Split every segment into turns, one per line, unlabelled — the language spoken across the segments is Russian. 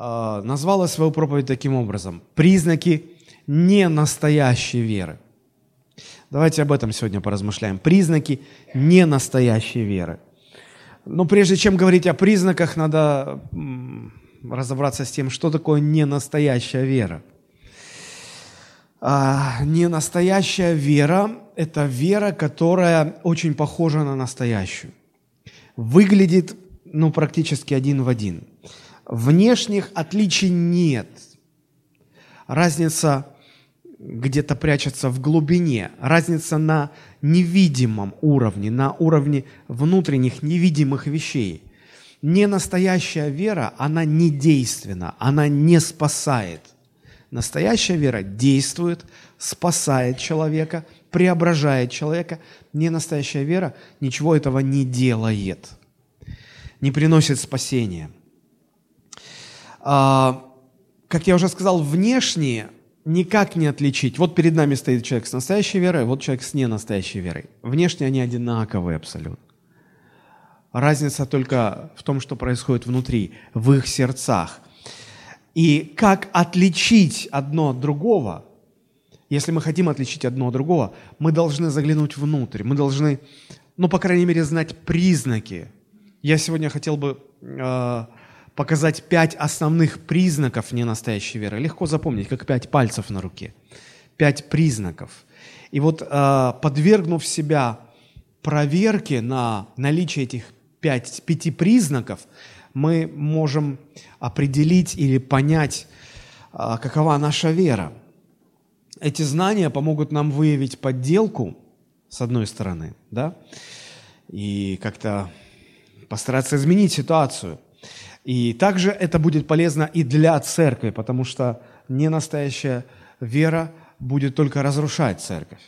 э, назвала свою проповедь таким образом. Признаки ненастоящей веры. Давайте об этом сегодня поразмышляем. Признаки ненастоящей веры. Но прежде чем говорить о признаках, надо разобраться с тем, что такое ненастоящая вера. А, ненастоящая вера – это вера, которая очень похожа на настоящую. Выглядит ну, практически один в один. Внешних отличий нет. Разница где-то прячется в глубине, разница на невидимом уровне, на уровне внутренних невидимых вещей. Не настоящая вера, она не действенна, она не спасает. Настоящая вера действует, спасает человека, преображает человека. Не настоящая вера ничего этого не делает, не приносит спасения. А, как я уже сказал, внешние никак не отличить. Вот перед нами стоит человек с настоящей верой, вот человек с ненастоящей верой. Внешне они одинаковые абсолютно. Разница только в том, что происходит внутри, в их сердцах. И как отличить одно от другого, если мы хотим отличить одно от другого, мы должны заглянуть внутрь, мы должны, ну, по крайней мере, знать признаки. Я сегодня хотел бы э, показать пять основных признаков ненастоящей веры. Легко запомнить, как пять пальцев на руке. Пять признаков. И вот э, подвергнув себя проверке на наличие этих пять, пяти признаков, мы можем определить или понять, э, какова наша вера. Эти знания помогут нам выявить подделку, с одной стороны, да, и как-то постараться изменить ситуацию – и также это будет полезно и для церкви, потому что ненастоящая вера будет только разрушать церковь.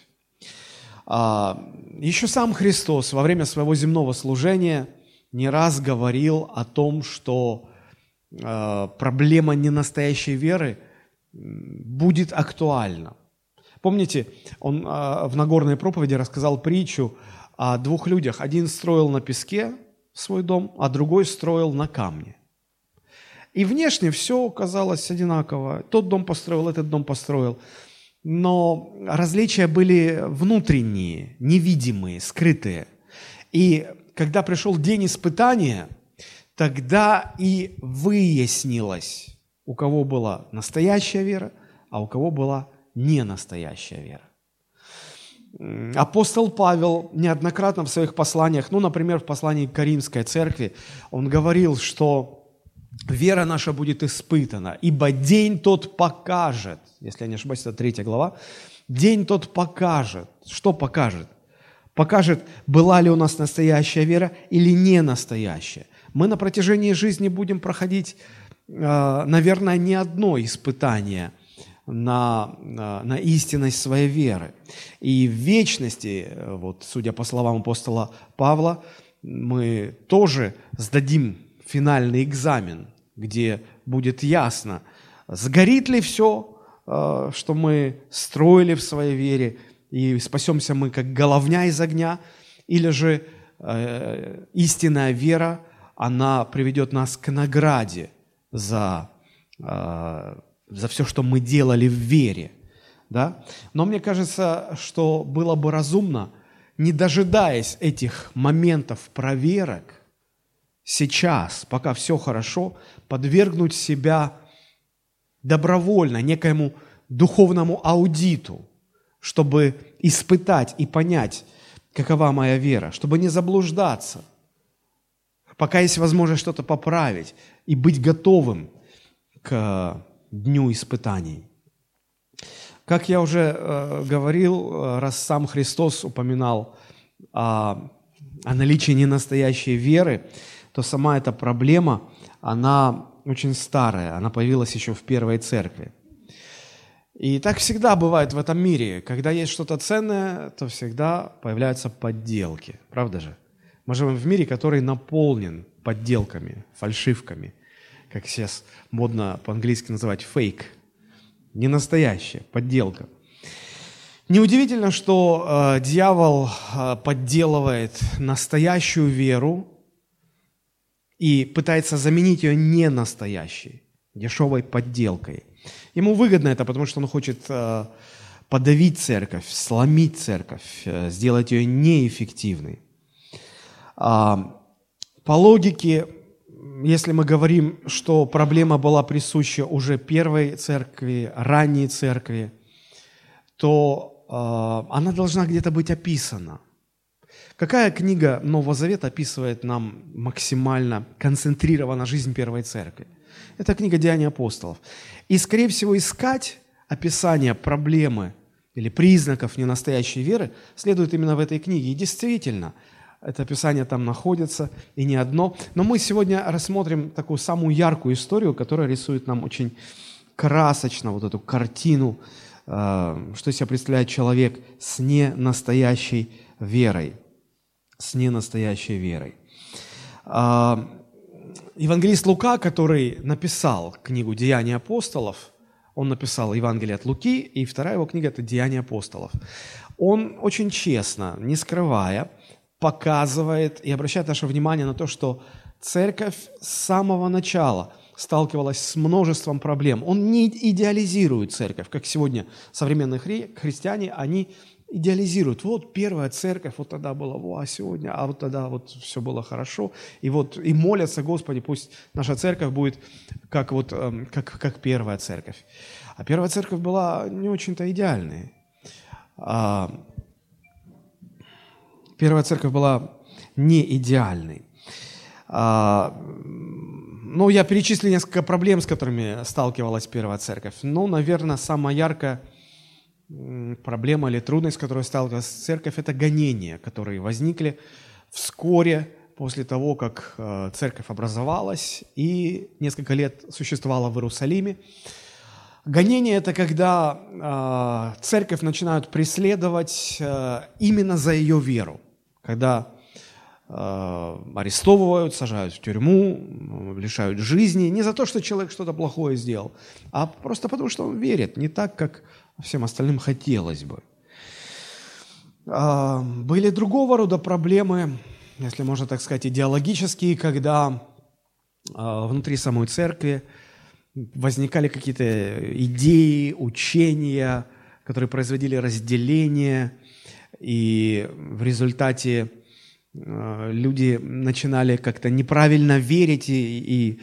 А, еще сам Христос во время своего земного служения не раз говорил о том, что а, проблема ненастоящей веры будет актуальна. Помните, он а, в Нагорной проповеди рассказал притчу о двух людях. Один строил на песке свой дом, а другой строил на камне. И внешне все казалось одинаково. Тот дом построил, этот дом построил. Но различия были внутренние, невидимые, скрытые. И когда пришел день испытания, тогда и выяснилось, у кого была настоящая вера, а у кого была не настоящая вера. Апостол Павел неоднократно в своих посланиях, ну, например, в послании к Каримской церкви, он говорил, что вера наша будет испытана, ибо день тот покажет, если я не ошибаюсь, это третья глава, день тот покажет. Что покажет? Покажет, была ли у нас настоящая вера или не настоящая. Мы на протяжении жизни будем проходить, э, наверное, не одно испытание на, на, на истинность своей веры. И в вечности, э, вот, судя по словам апостола Павла, мы тоже сдадим финальный экзамен, где будет ясно, сгорит ли все, э, что мы строили в своей вере, и спасемся мы как головня из огня, или же э, истинная вера, она приведет нас к награде за, э, за все, что мы делали в вере. Да? Но мне кажется, что было бы разумно, не дожидаясь этих моментов проверок, сейчас, пока все хорошо, подвергнуть себя добровольно некоему духовному аудиту, чтобы испытать и понять, какова моя вера, чтобы не заблуждаться, пока есть возможность что-то поправить и быть готовым к дню испытаний. Как я уже э, говорил, э, раз сам Христос упоминал о, о наличии ненастоящей веры, то сама эта проблема, она очень старая, она появилась еще в первой церкви. И так всегда бывает в этом мире. Когда есть что-то ценное, то всегда появляются подделки. Правда же? Мы живем в мире, который наполнен подделками, фальшивками, как сейчас модно по-английски называть фейк. Не настоящая, подделка. Неудивительно, что э, дьявол э, подделывает настоящую веру и пытается заменить ее не настоящей. дешевой подделкой. Ему выгодно это, потому что он хочет э, подавить церковь, сломить церковь, э, сделать ее неэффективной. А, по логике, если мы говорим, что проблема была присуща уже первой церкви, ранней церкви, то э, она должна где-то быть описана. Какая книга Нового Завета описывает нам максимально концентрированно жизнь первой церкви? Это книга Деяний апостолов. И, скорее всего, искать описание проблемы или признаков ненастоящей веры следует именно в этой книге. И действительно, это описание там находится, и не одно. Но мы сегодня рассмотрим такую самую яркую историю, которая рисует нам очень красочно вот эту картину, э, что себя представляет человек с ненастоящей верой. С ненастоящей верой. А, евангелист Лука, который написал книгу «Деяния апостолов», он написал Евангелие от Луки, и вторая его книга – это «Деяния апостолов». Он очень честно, не скрывая, показывает и обращает наше внимание на то, что церковь с самого начала сталкивалась с множеством проблем. Он не идеализирует церковь, как сегодня современные хри- христиане, они идеализируют. Вот первая церковь, вот тогда было, во, а сегодня, а вот тогда вот все было хорошо. И вот и молятся, Господи, пусть наша церковь будет как, вот, эм, как, как первая церковь. А первая церковь была не очень-то идеальной. А, первая церковь была не идеальной. А, ну, я перечислил несколько проблем, с которыми сталкивалась первая церковь. Но, наверное, самая яркая – проблема или трудность, с которой сталкивалась церковь, это гонения, которые возникли вскоре после того, как э, церковь образовалась и несколько лет существовала в Иерусалиме. Гонение – это когда э, церковь начинают преследовать э, именно за ее веру, когда арестовывают, сажают в тюрьму, лишают жизни, не за то, что человек что-то плохое сделал, а просто потому, что он верит, не так, как всем остальным хотелось бы. А, были другого рода проблемы, если можно так сказать, идеологические, когда а, внутри самой церкви возникали какие-то идеи, учения, которые производили разделение, и в результате а, люди начинали как-то неправильно верить и, и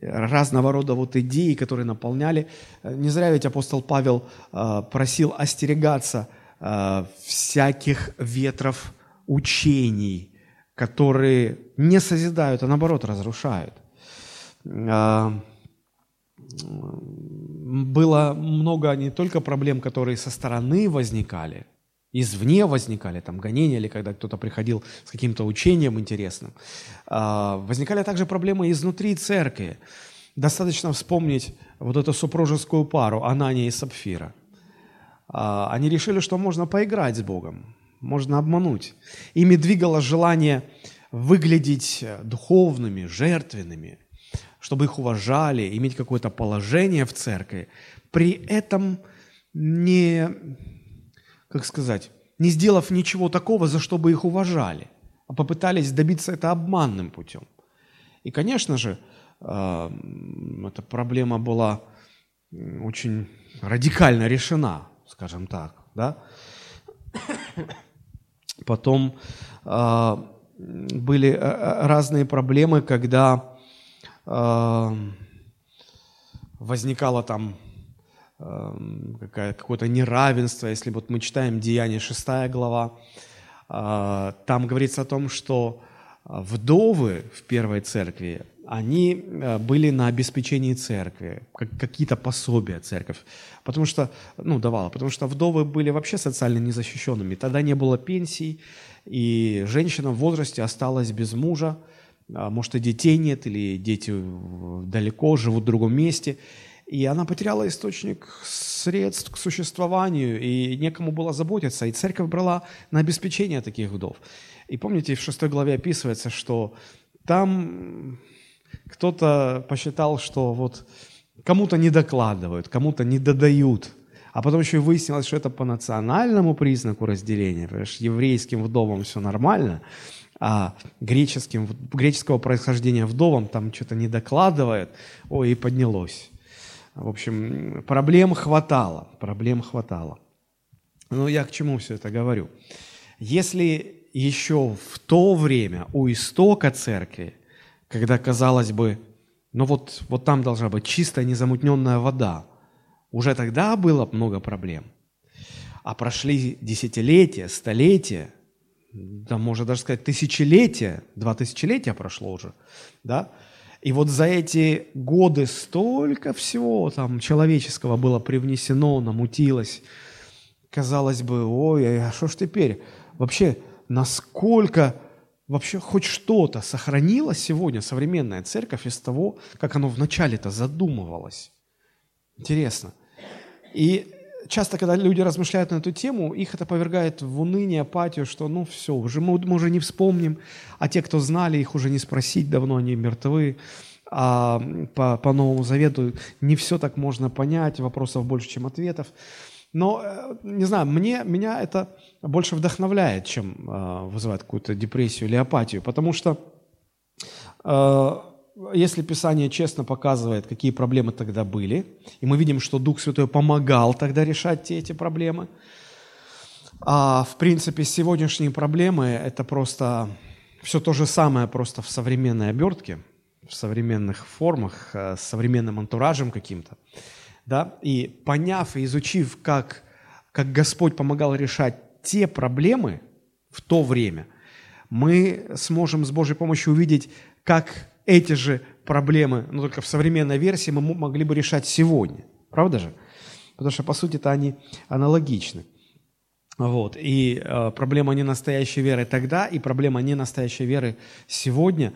разного рода вот идеи, которые наполняли. Не зря ведь апостол Павел а, просил остерегаться а, всяких ветров учений, которые не созидают, а наоборот разрушают. А, было много не только проблем, которые со стороны возникали – извне возникали, там гонения или когда кто-то приходил с каким-то учением интересным. А, возникали также проблемы изнутри церкви. Достаточно вспомнить вот эту супружескую пару Анания и Сапфира. А, они решили, что можно поиграть с Богом, можно обмануть. Ими двигало желание выглядеть духовными, жертвенными, чтобы их уважали, иметь какое-то положение в церкви. При этом не как сказать, не сделав ничего такого, за что бы их уважали, а попытались добиться это обманным путем. И, конечно же, э, эта проблема была очень радикально решена, скажем так. Да? Потом э, были э, разные проблемы, когда возникало там Эм, какое-то неравенство, если вот мы читаем Деяние 6 глава, а, там говорится о том, что а, вдовы в первой церкви, они э, были на обеспечении церкви, как какие-то пособия церковь, потому что, ну, давала, потому что вдовы были вообще социально незащищенными, тогда не было пенсий, и женщина в возрасте осталась без мужа, а, может, и детей нет, или дети далеко, живут в другом месте, и она потеряла источник средств к существованию, и некому было заботиться. И церковь брала на обеспечение таких вдов. И помните, в шестой главе описывается, что там кто-то посчитал, что вот кому-то не докладывают, кому-то не додают, А потом еще и выяснилось, что это по национальному признаку разделения. Понимаешь, еврейским вдовам все нормально, а греческим, греческого происхождения вдовам там что-то не докладывает. Ой, и поднялось. В общем, проблем хватало, проблем хватало. Ну, я к чему все это говорю? Если еще в то время у истока церкви, когда, казалось бы, ну вот, вот там должна быть чистая, незамутненная вода, уже тогда было много проблем. А прошли десятилетия, столетия, да, можно даже сказать, тысячелетия, два тысячелетия прошло уже, да, и вот за эти годы столько всего там человеческого было привнесено, намутилось. Казалось бы, ой, а что ж теперь? Вообще, насколько вообще хоть что-то сохранилось сегодня современная церковь из того, как оно вначале-то задумывалось? Интересно. И часто, когда люди размышляют на эту тему, их это повергает в уныние, апатию, что ну все, уже мы, мы уже не вспомним, а те, кто знали, их уже не спросить, давно они мертвы. А по, по Новому Завету не все так можно понять, вопросов больше, чем ответов. Но, э, не знаю, мне, меня это больше вдохновляет, чем э, вызывает какую-то депрессию или апатию, потому что э, если Писание честно показывает, какие проблемы тогда были, и мы видим, что Дух Святой помогал тогда решать те эти проблемы, а в принципе сегодняшние проблемы – это просто все то же самое, просто в современной обертке, в современных формах, э, с современным антуражем каким-то. Да? И поняв и изучив, как, как Господь помогал решать те проблемы в то время, мы сможем с Божьей помощью увидеть, как эти же проблемы, но только в современной версии, мы могли бы решать сегодня. Правда же? Потому что, по сути-то, они аналогичны. Вот. И э, проблема не настоящей веры тогда, и проблема не настоящей веры сегодня,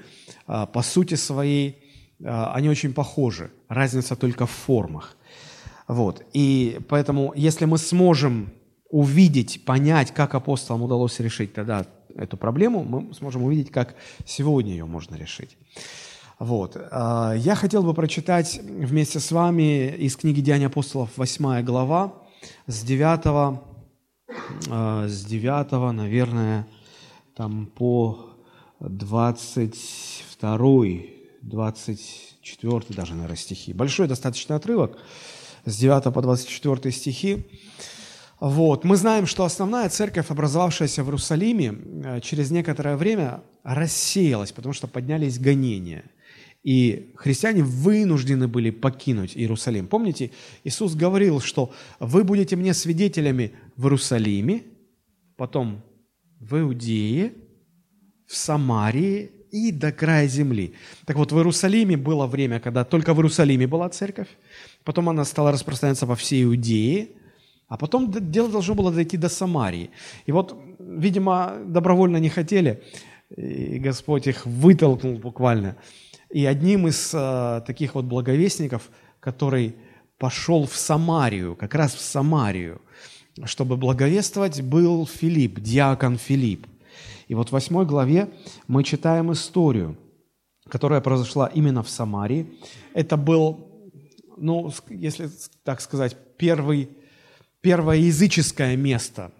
э, по сути своей, э, они очень похожи. Разница только в формах. Вот. И поэтому, если мы сможем увидеть, понять, как апостолам удалось решить тогда эту проблему, мы сможем увидеть, как сегодня ее можно решить. Вот. А, я хотел бы прочитать вместе с вами из книги «Деяния апостолов» 8 глава, с 9, а, с 9 наверное, там по 22, 24 даже, наверное, стихи. Большой достаточно отрывок, с 9 по 24 стихи. Вот. Мы знаем, что основная церковь, образовавшаяся в Иерусалиме, э, через некоторое время рассеялась, потому что поднялись гонения. И христиане вынуждены были покинуть Иерусалим. Помните, Иисус говорил, что вы будете мне свидетелями в Иерусалиме, потом в Иудее, в Самарии и до края земли. Так вот, в Иерусалиме было время, когда только в Иерусалиме была церковь, потом она стала распространяться по всей Иудее – а потом дело должно было дойти до Самарии. И вот, видимо, добровольно не хотели, и Господь их вытолкнул буквально. И одним из э, таких вот благовестников, который пошел в Самарию, как раз в Самарию, чтобы благовествовать, был Филипп, диакон Филипп. И вот в восьмой главе мы читаем историю, которая произошла именно в Самарии. Это был, ну, если так сказать, первый первое языческое место.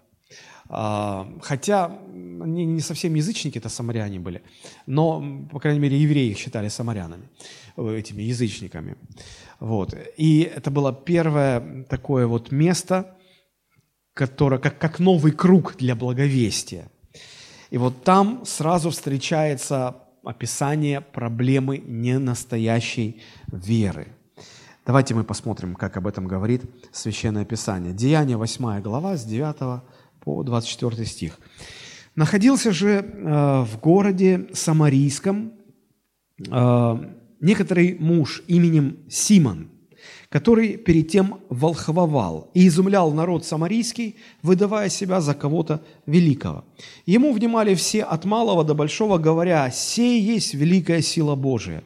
А, хотя они не совсем язычники, это самаряне были, но, по крайней мере, евреи их считали самарянами, э, этими язычниками. Вот. И это было первое такое вот место, которое, как, как новый круг для благовестия. И вот там сразу встречается описание проблемы ненастоящей веры – Давайте мы посмотрим, как об этом говорит Священное Писание. Деяние 8 глава с 9 по 24 стих. «Находился же э, в городе Самарийском э, некоторый муж именем Симон, который перед тем волхвовал и изумлял народ самарийский, выдавая себя за кого-то великого. Ему внимали все от малого до большого, говоря, «Сей есть великая сила Божия».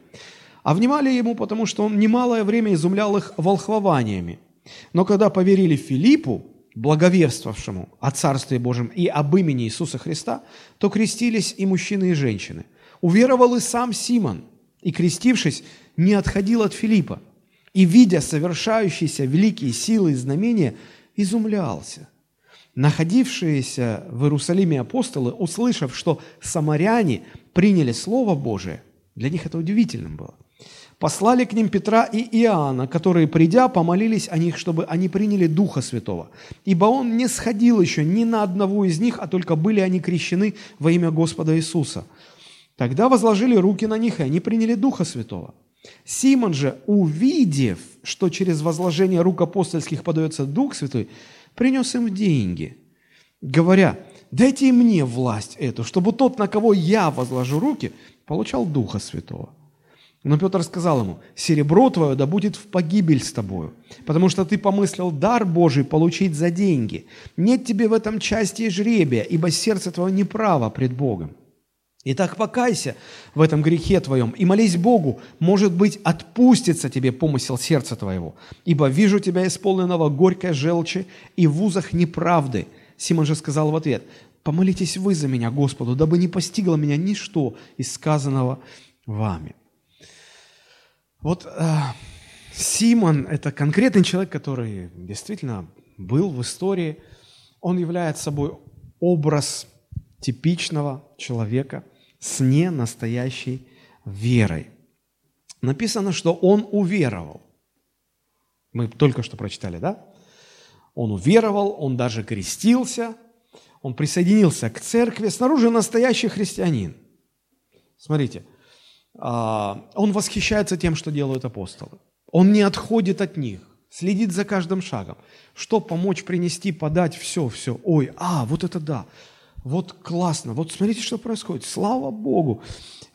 А внимали ему, потому что он немалое время изумлял их волхвованиями. Но когда поверили Филиппу, благоверствовавшему о Царстве Божьем и об имени Иисуса Христа, то крестились и мужчины, и женщины. Уверовал и сам Симон, и, крестившись, не отходил от Филиппа. И, видя совершающиеся великие силы и знамения, изумлялся. Находившиеся в Иерусалиме апостолы, услышав, что самаряне приняли Слово Божие, для них это удивительным было, послали к ним Петра и Иоанна, которые, придя, помолились о них, чтобы они приняли Духа Святого. Ибо он не сходил еще ни на одного из них, а только были они крещены во имя Господа Иисуса. Тогда возложили руки на них, и они приняли Духа Святого. Симон же, увидев, что через возложение рук апостольских подается Дух Святой, принес им деньги, говоря, дайте мне власть эту, чтобы тот, на кого я возложу руки, получал Духа Святого. Но Петр сказал ему, серебро твое да будет в погибель с тобою, потому что ты помыслил дар Божий получить за деньги. Нет тебе в этом части и жребия, ибо сердце твое неправо пред Богом. Итак, покайся в этом грехе твоем и молись Богу, может быть, отпустится тебе помысел сердца твоего, ибо вижу тебя исполненного горькой желчи и в узах неправды. Симон же сказал в ответ, помолитесь вы за меня, Господу, дабы не постигло меня ничто из сказанного вами. Вот э, Симон – это конкретный человек, который действительно был в истории. Он является собой образ типичного человека – с ненастоящей верой. Написано, что он уверовал. Мы только что прочитали, да? Он уверовал, он даже крестился, он присоединился к церкви. Снаружи настоящий христианин. Смотрите, а, он восхищается тем, что делают апостолы. Он не отходит от них, следит за каждым шагом. Что помочь, принести, подать, все, все. Ой, а, вот это да вот классно, вот смотрите, что происходит, слава Богу.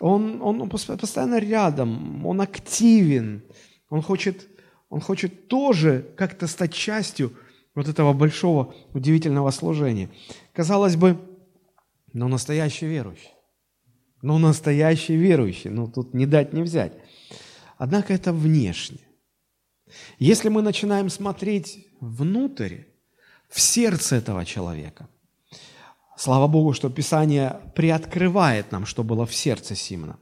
Он, он, он постоянно рядом, он активен, он хочет, он хочет тоже как-то стать частью вот этого большого удивительного служения. Казалось бы, но настоящий верующий. Ну, настоящий верующий, ну, тут не дать, не взять. Однако это внешне. Если мы начинаем смотреть внутрь, в сердце этого человека – слава Богу, что Писание приоткрывает нам, что было в сердце Симона,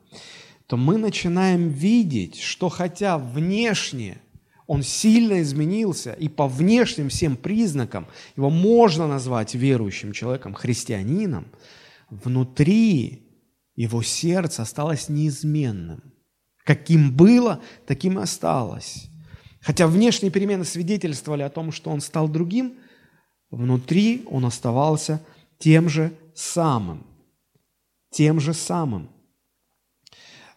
то мы начинаем видеть, что хотя внешне он сильно изменился, и по внешним всем признакам его можно назвать верующим человеком, христианином, внутри его сердце осталось неизменным. Каким было, таким и осталось. Хотя внешние перемены свидетельствовали о том, что он стал другим, внутри он оставался тем же самым. Тем же самым.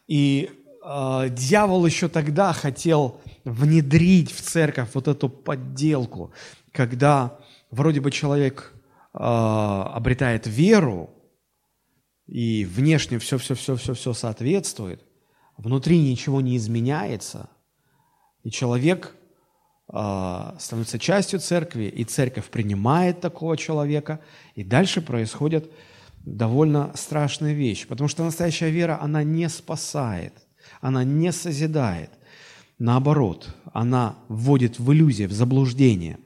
И э, дьявол еще тогда хотел внедрить в церковь вот эту подделку, когда вроде бы человек э, обретает веру, и внешне все-все-все-все-все соответствует, внутри ничего не изменяется, и человек а, становится частью церкви, и церковь принимает такого человека, и дальше происходят довольно страшные вещи, потому что настоящая вера, она не спасает, она не созидает, наоборот, она вводит в иллюзии, в заблуждение.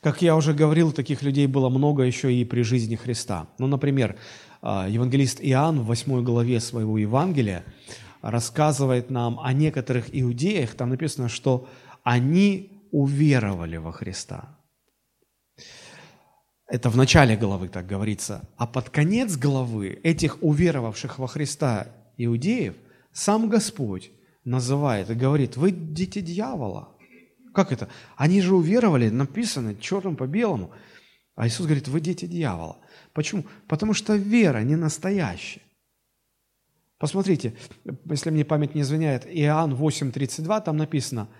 Как я уже говорил, таких людей было много еще и при жизни Христа. Ну, например, евангелист Иоанн в 8 главе своего Евангелия рассказывает нам о некоторых иудеях, там написано, что они уверовали во Христа. Это в начале главы так говорится. А под конец главы этих уверовавших во Христа иудеев сам Господь называет и говорит, вы дети дьявола. Как это? Они же уверовали, написано черным по белому. А Иисус говорит, вы дети дьявола. Почему? Потому что вера не настоящая. Посмотрите, если мне память не изменяет, Иоанн 8.32, там написано –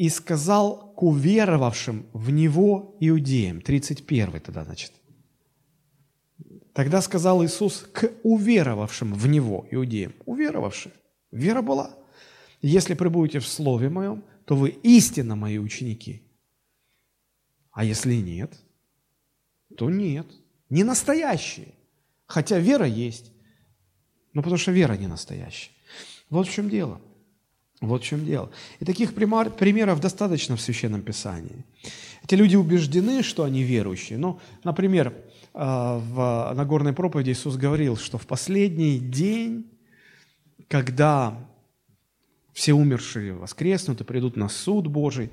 и сказал к уверовавшим в Него иудеям. 31 тогда, значит. Тогда сказал Иисус к уверовавшим в Него иудеям. Уверовавшие. Вера была. Если пребудете в Слове Моем, то вы истинно мои ученики. А если нет, то нет. Не настоящие. Хотя вера есть, но потому что вера не настоящая. Вот в чем дело – вот в чем дело. И таких примеров достаточно в Священном Писании. Эти люди убеждены, что они верующие. Ну, например, а, в Нагорной проповеди Иисус говорил, что в последний день, когда все умершие воскреснут и придут на суд Божий,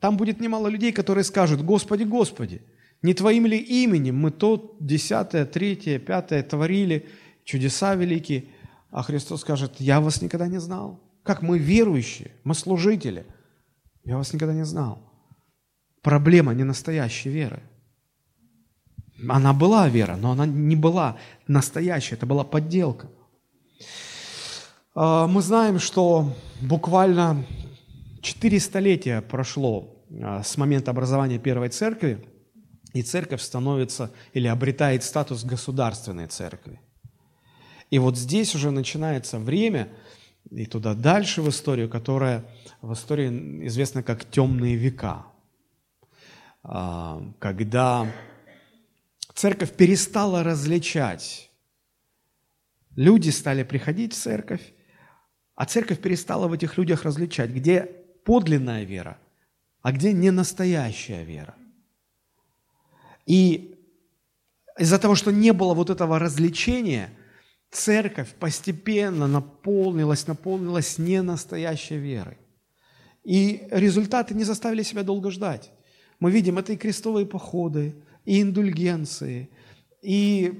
там будет немало людей, которые скажут, Господи, Господи, не Твоим ли именем мы то десятое, третье, пятое творили, чудеса великие, а Христос скажет, я вас никогда не знал. Как мы верующие, мы служители, я вас никогда не знал. Проблема не настоящей веры. Она была вера, но она не была настоящая, это была подделка. А, мы знаем, что буквально четыре столетия прошло а, с момента образования первой церкви, и церковь становится или обретает статус государственной церкви. И вот здесь уже начинается время, и туда дальше в историю, которая в истории известна как темные века, а, когда церковь перестала различать. Люди стали приходить в церковь, а церковь перестала в этих людях различать, где подлинная вера, а где не настоящая вера. И из-за того, что не было вот этого развлечения, церковь постепенно наполнилась, наполнилась ненастоящей верой. И результаты не заставили себя долго ждать. Мы видим, это и крестовые походы, и индульгенции, и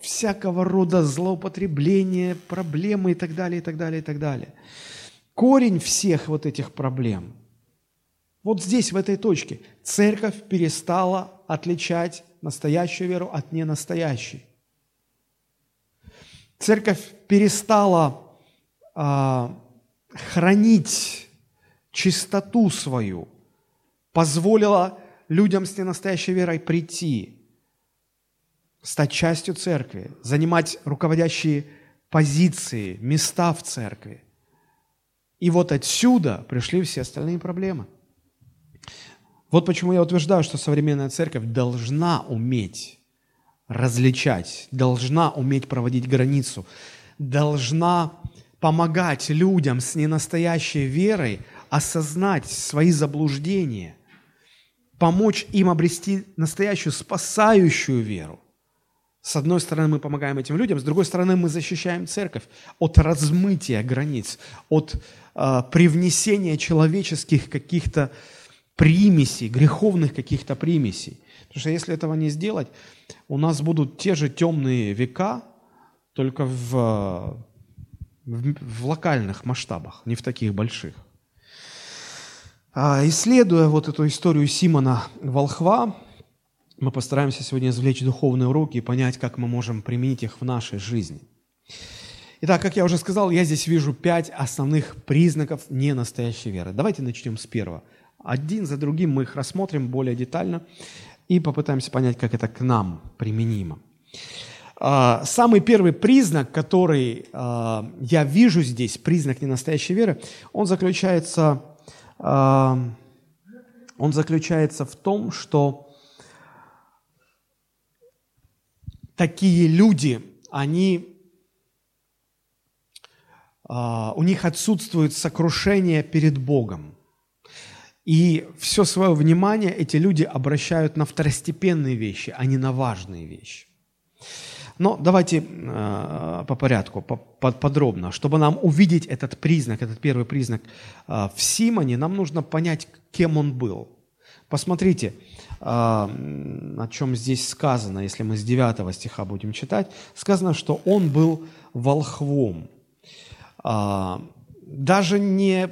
всякого рода злоупотребления, проблемы и так далее, и так далее, и так далее. Корень всех вот этих проблем вот здесь, в этой точке, церковь перестала отличать настоящую веру от ненастоящей. Церковь перестала а, хранить чистоту свою, позволила людям с ненастоящей верой прийти, стать частью церкви, занимать руководящие позиции, места в церкви. И вот отсюда пришли все остальные проблемы. Вот почему я утверждаю, что современная церковь должна уметь различать, должна уметь проводить границу, должна помогать людям с ненастоящей верой осознать свои заблуждения – помочь им обрести настоящую спасающую веру. С одной стороны, мы помогаем этим людям, с другой стороны, мы защищаем церковь от размытия границ, от э, привнесения человеческих каких-то примесей, греховных каких-то примесей. Потому что если этого не сделать, у нас будут те же темные века, только в, в, в локальных масштабах, не в таких больших. А, исследуя вот эту историю Симона Волхва, мы постараемся сегодня извлечь духовные уроки и понять, как мы можем применить их в нашей жизни. Итак, как я уже сказал, я здесь вижу пять основных признаков ненастоящей веры. Давайте начнем с первого. Один за другим мы их рассмотрим более детально и попытаемся понять, как это к нам применимо. А, самый первый признак, который а, я вижу здесь, признак ненастоящей веры, он заключается он заключается в том, что такие люди, они, а, у них отсутствует сокрушение перед Богом. И все свое внимание эти люди обращают на второстепенные вещи, а не на важные вещи. Но давайте э, по порядку, по, по, подробно. Чтобы нам увидеть этот признак, этот первый признак э, в Симоне, нам нужно понять, кем он был. Посмотрите, э, о чем здесь сказано, если мы с 9 стиха будем читать. Сказано, что он был волхвом. Даже не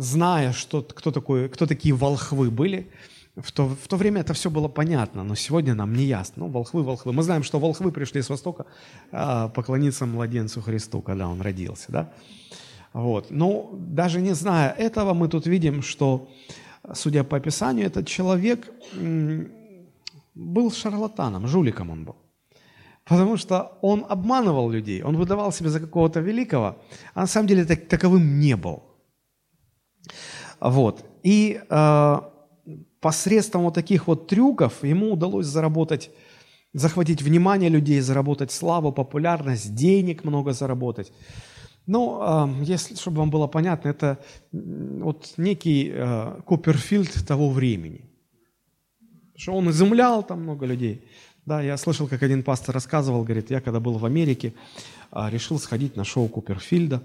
зная, что, кто, такой, кто такие волхвы были, в то, в то время это все было понятно, но сегодня нам не ясно. Ну, волхвы, волхвы. Мы знаем, что волхвы пришли с Востока а, поклониться младенцу Христу, когда он родился. Да? Вот. Но даже не зная этого, мы тут видим, что, судя по описанию, этот человек был шарлатаном, жуликом он был. Потому что он обманывал людей, он выдавал себя за какого-то великого, а на самом деле так, таковым не был. Вот. И э, посредством вот таких вот трюков ему удалось заработать, захватить внимание людей, заработать славу, популярность, денег много заработать. Ну, а, если, чтобы вам было понятно, это вот некий э, Куперфильд того времени. Что он изумлял там много людей. Да, я слышал, как один пастор рассказывал, говорит, я когда был в Америке, а, решил сходить на шоу Куперфильда.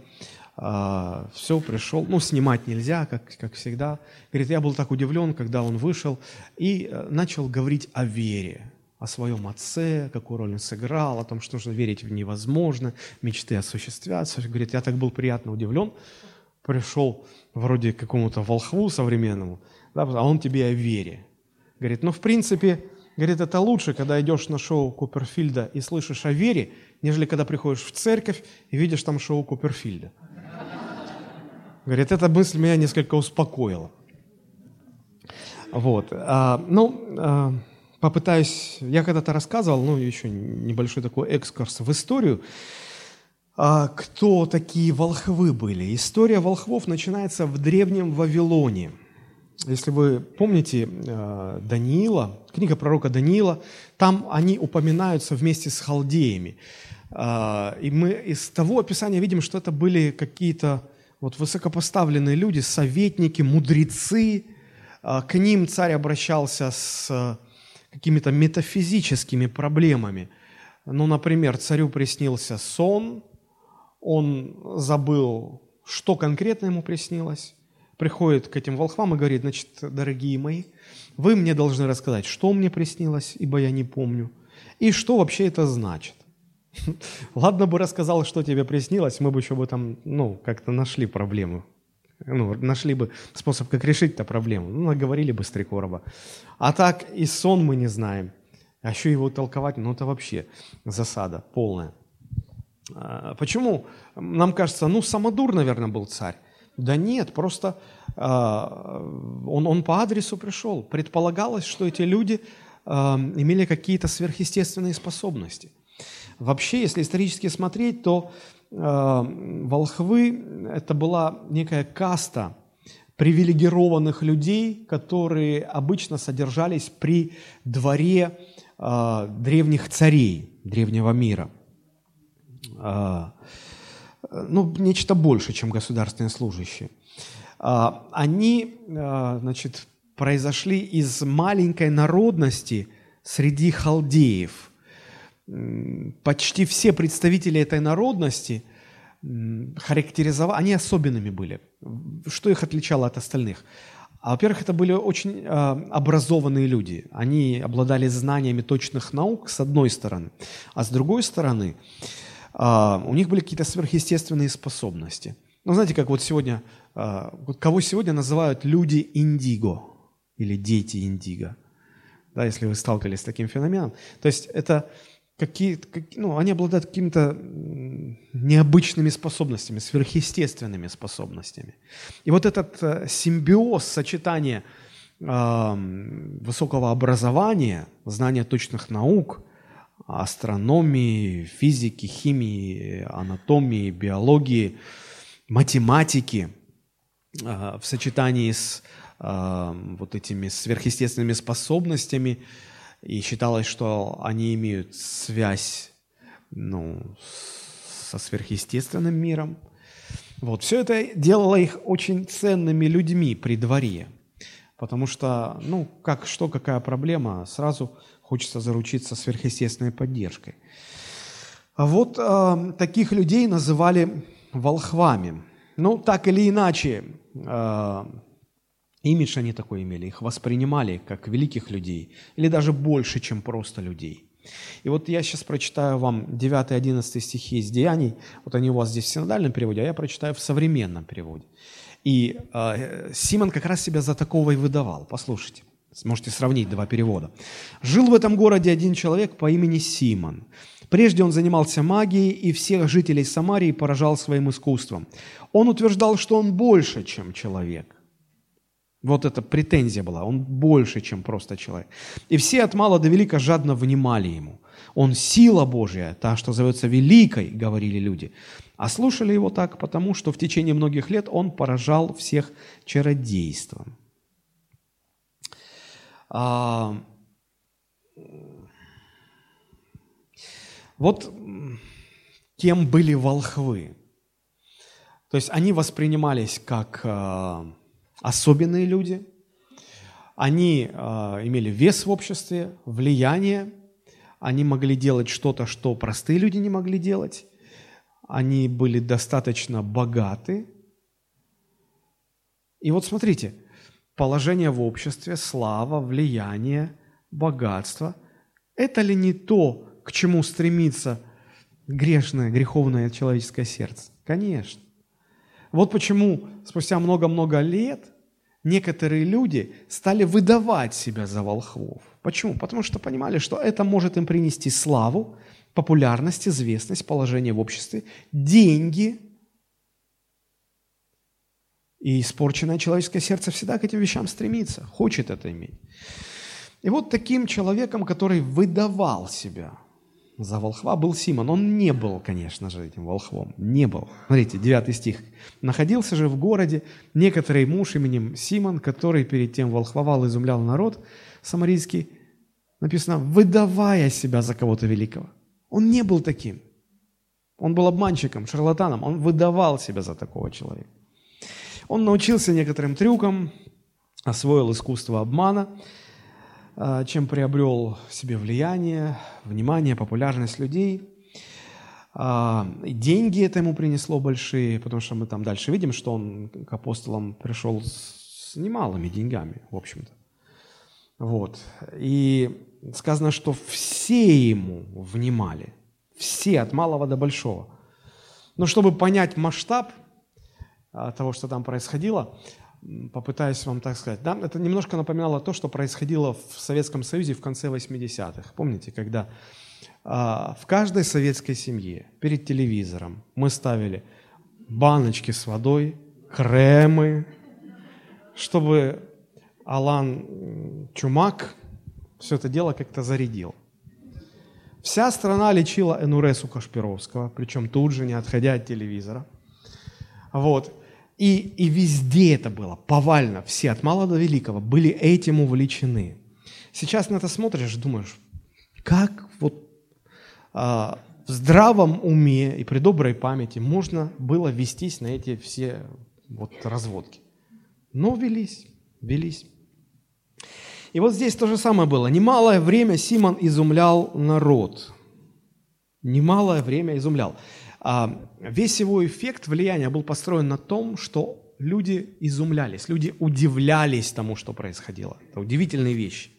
а, все, пришел, ну, снимать нельзя, как, как всегда. Говорит, я был так удивлен, когда он вышел и э, начал говорить о вере, о своем отце, какую роль он сыграл, о том, что же верить в невозможно, мечты осуществятся. Говорит, я так был приятно удивлен, пришел вроде к какому-то волхву современному, да, а он тебе о вере. Говорит, ну, в принципе, говорит, это лучше, когда идешь на шоу Куперфильда и слышишь о вере, нежели когда приходишь в церковь и видишь там шоу Куперфильда. Говорит, эта мысль меня несколько успокоила. Вот. А, ну, а, попытаюсь... Я когда-то рассказывал, ну, еще небольшой такой экскурс в историю, а, кто такие волхвы были. История волхвов начинается в древнем Вавилоне. Если вы помните а, Даниила, книга пророка Даниила, там они упоминаются вместе с халдеями. А, и мы из того описания видим, что это были какие-то вот высокопоставленные люди, советники, мудрецы, а, к ним царь обращался с какими-то метафизическими проблемами. Ну, например, царю приснился сон, он забыл, что конкретно ему приснилось, приходит к этим волхвам и говорит, значит, дорогие мои, вы мне должны рассказать, что мне приснилось, ибо я не помню, и что вообще это значит. Ладно бы рассказал, что тебе приснилось, мы бы еще бы там, ну, как-то нашли проблему. Ну, нашли бы способ, как решить эту проблему. Ну, наговорили бы с три короба. А так и сон мы не знаем. А еще его толковать, ну, это вообще засада полная. А, почему? Нам кажется, ну, самодур, наверное, был царь. Да нет, просто а, он, он по адресу пришел. Предполагалось, что эти люди а, имели какие-то сверхъестественные способности – Вообще, если исторически смотреть, то э, волхвы – это была некая каста привилегированных людей, которые обычно содержались при дворе древних царей древнего мира. Ну, нечто больше, чем государственные служащие. Э, они, э, значит, произошли из маленькой народности среди халдеев – почти все представители этой народности характеризовали, они особенными были. Что их отличало от остальных? А, во-первых, это были очень образованные люди. Они обладали знаниями точных наук, с одной стороны. А с другой стороны, э, у них были какие-то сверхъестественные способности. Ну, знаете, как вот сегодня, вот кого сегодня называют люди индиго или дети индиго, да, если вы сталкивались с таким феноменом. То есть это какие, как, ну, они обладают какими-то необычными способностями, сверхъестественными способностями. И вот этот э, симбиоз, сочетание высокого образования, знания точных наук, астрономии, физики, химии, анатомии, биологии, математики э, в сочетании с э, вот этими сверхъестественными способностями – и считалось, что они имеют связь ну, со сверхъестественным миром. Вот. Все это делало их очень ценными людьми при дворе, потому что, ну, как, что, какая проблема, сразу хочется заручиться сверхъестественной поддержкой. А вот э, таких людей называли волхвами. Ну, так или иначе, э, Имидж они такой имели, их воспринимали как великих людей, или даже больше, чем просто людей. И вот я сейчас прочитаю вам 9-11 стихи из Деяний, вот они у вас здесь в синодальном переводе, а я прочитаю в современном переводе. И э, Симон как раз себя за такого и выдавал. Послушайте, сможете сравнить два перевода. «Жил в этом городе один человек по имени Симон. Прежде он занимался магией и всех жителей Самарии поражал своим искусством. Он утверждал, что он больше, чем человек. Вот эта претензия была. Он больше, чем просто человек. И все от мала до велика жадно внимали ему. Он сила Божья, та, что зовется великой, говорили люди. А слушали его так, потому что в течение многих лет он поражал всех чародейством. А... Вот кем были волхвы. То есть они воспринимались как а, особенные люди. Они э, имели вес в обществе, влияние. Они могли делать что-то, что простые люди не могли делать. они были достаточно богаты. И вот смотрите, положение в обществе, слава, влияние, богатство – это ли не то, к чему стремится грешное, греховное человеческое сердце? Конечно. Вот почему спустя много-много лет некоторые люди стали выдавать себя за волхвов. Почему? Потому что понимали, что это может им принести славу, популярность, известность, положение в обществе, деньги. И испорченное человеческое сердце всегда к этим вещам стремится, хочет это иметь. И вот таким человеком, который выдавал себя за волхва, был Симон. Он не был, конечно же, этим волхвом. Не был. Смотрите, 9 стих. «Находился же в городе некоторый муж именем Симон, который перед тем волхвовал, изумлял народ самарийский, написано, выдавая себя за кого-то великого. Он не был таким. Он был обманщиком, шарлатаном. Он выдавал себя за такого человека. Он научился некоторым трюкам, освоил искусство обмана, а, чем приобрел себе влияние, внимание, популярность людей. А, деньги это ему принесло большие, потому что мы там дальше видим, что он к апостолам пришел с немалыми деньгами, в общем-то. Вот. И сказано, что все ему внимали. Все, от малого до большого. Но чтобы понять масштаб того, что там происходило, попытаюсь вам так сказать. Да? Это немножко напоминало то, что происходило в Советском Союзе в конце 80-х. Помните, когда а, в каждой советской семье перед телевизором мы ставили баночки с водой, кремы, чтобы Алан Чумак все это дело как-то зарядил. Вся страна лечила Энуресу Кашпировского, причем тут же, не отходя от телевизора. Вот. И, и везде это было, повально, все, от мала до великого, были этим увлечены. Сейчас на это смотришь, думаешь, как вот а, в здравом уме и при доброй памяти можно было вестись на эти все вот разводки. Но велись, велись. И вот здесь то же самое было. Немалое время Симон изумлял народ. Немалое время изумлял. А весь его эффект влияния был построен на том, что люди изумлялись, люди удивлялись тому, что происходило. Это удивительные вещи.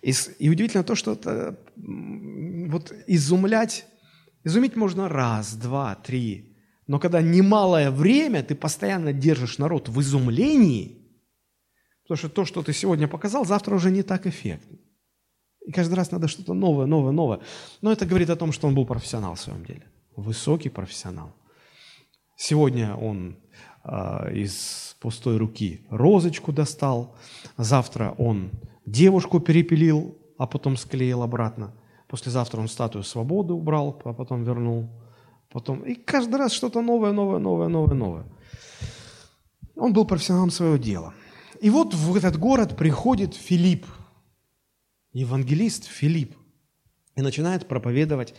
И, и удивительно то, что это, вот изумлять, изумить можно раз, два, три, но когда немалое время ты постоянно держишь народ в изумлении – Потому что то, что ты сегодня показал, завтра уже не так эффектно. И каждый раз надо что-то новое, новое, новое. Но это говорит о том, что он был профессионал в своем деле. Высокий профессионал. Сегодня он э, из пустой руки розочку достал. Завтра он девушку перепилил, а потом склеил обратно. Послезавтра он статую свободы убрал, а потом вернул. Потом... И каждый раз что-то новое, новое, новое, новое, новое. Он был профессионалом своего дела – и вот в этот город приходит Филипп, евангелист Филипп, и начинает проповедовать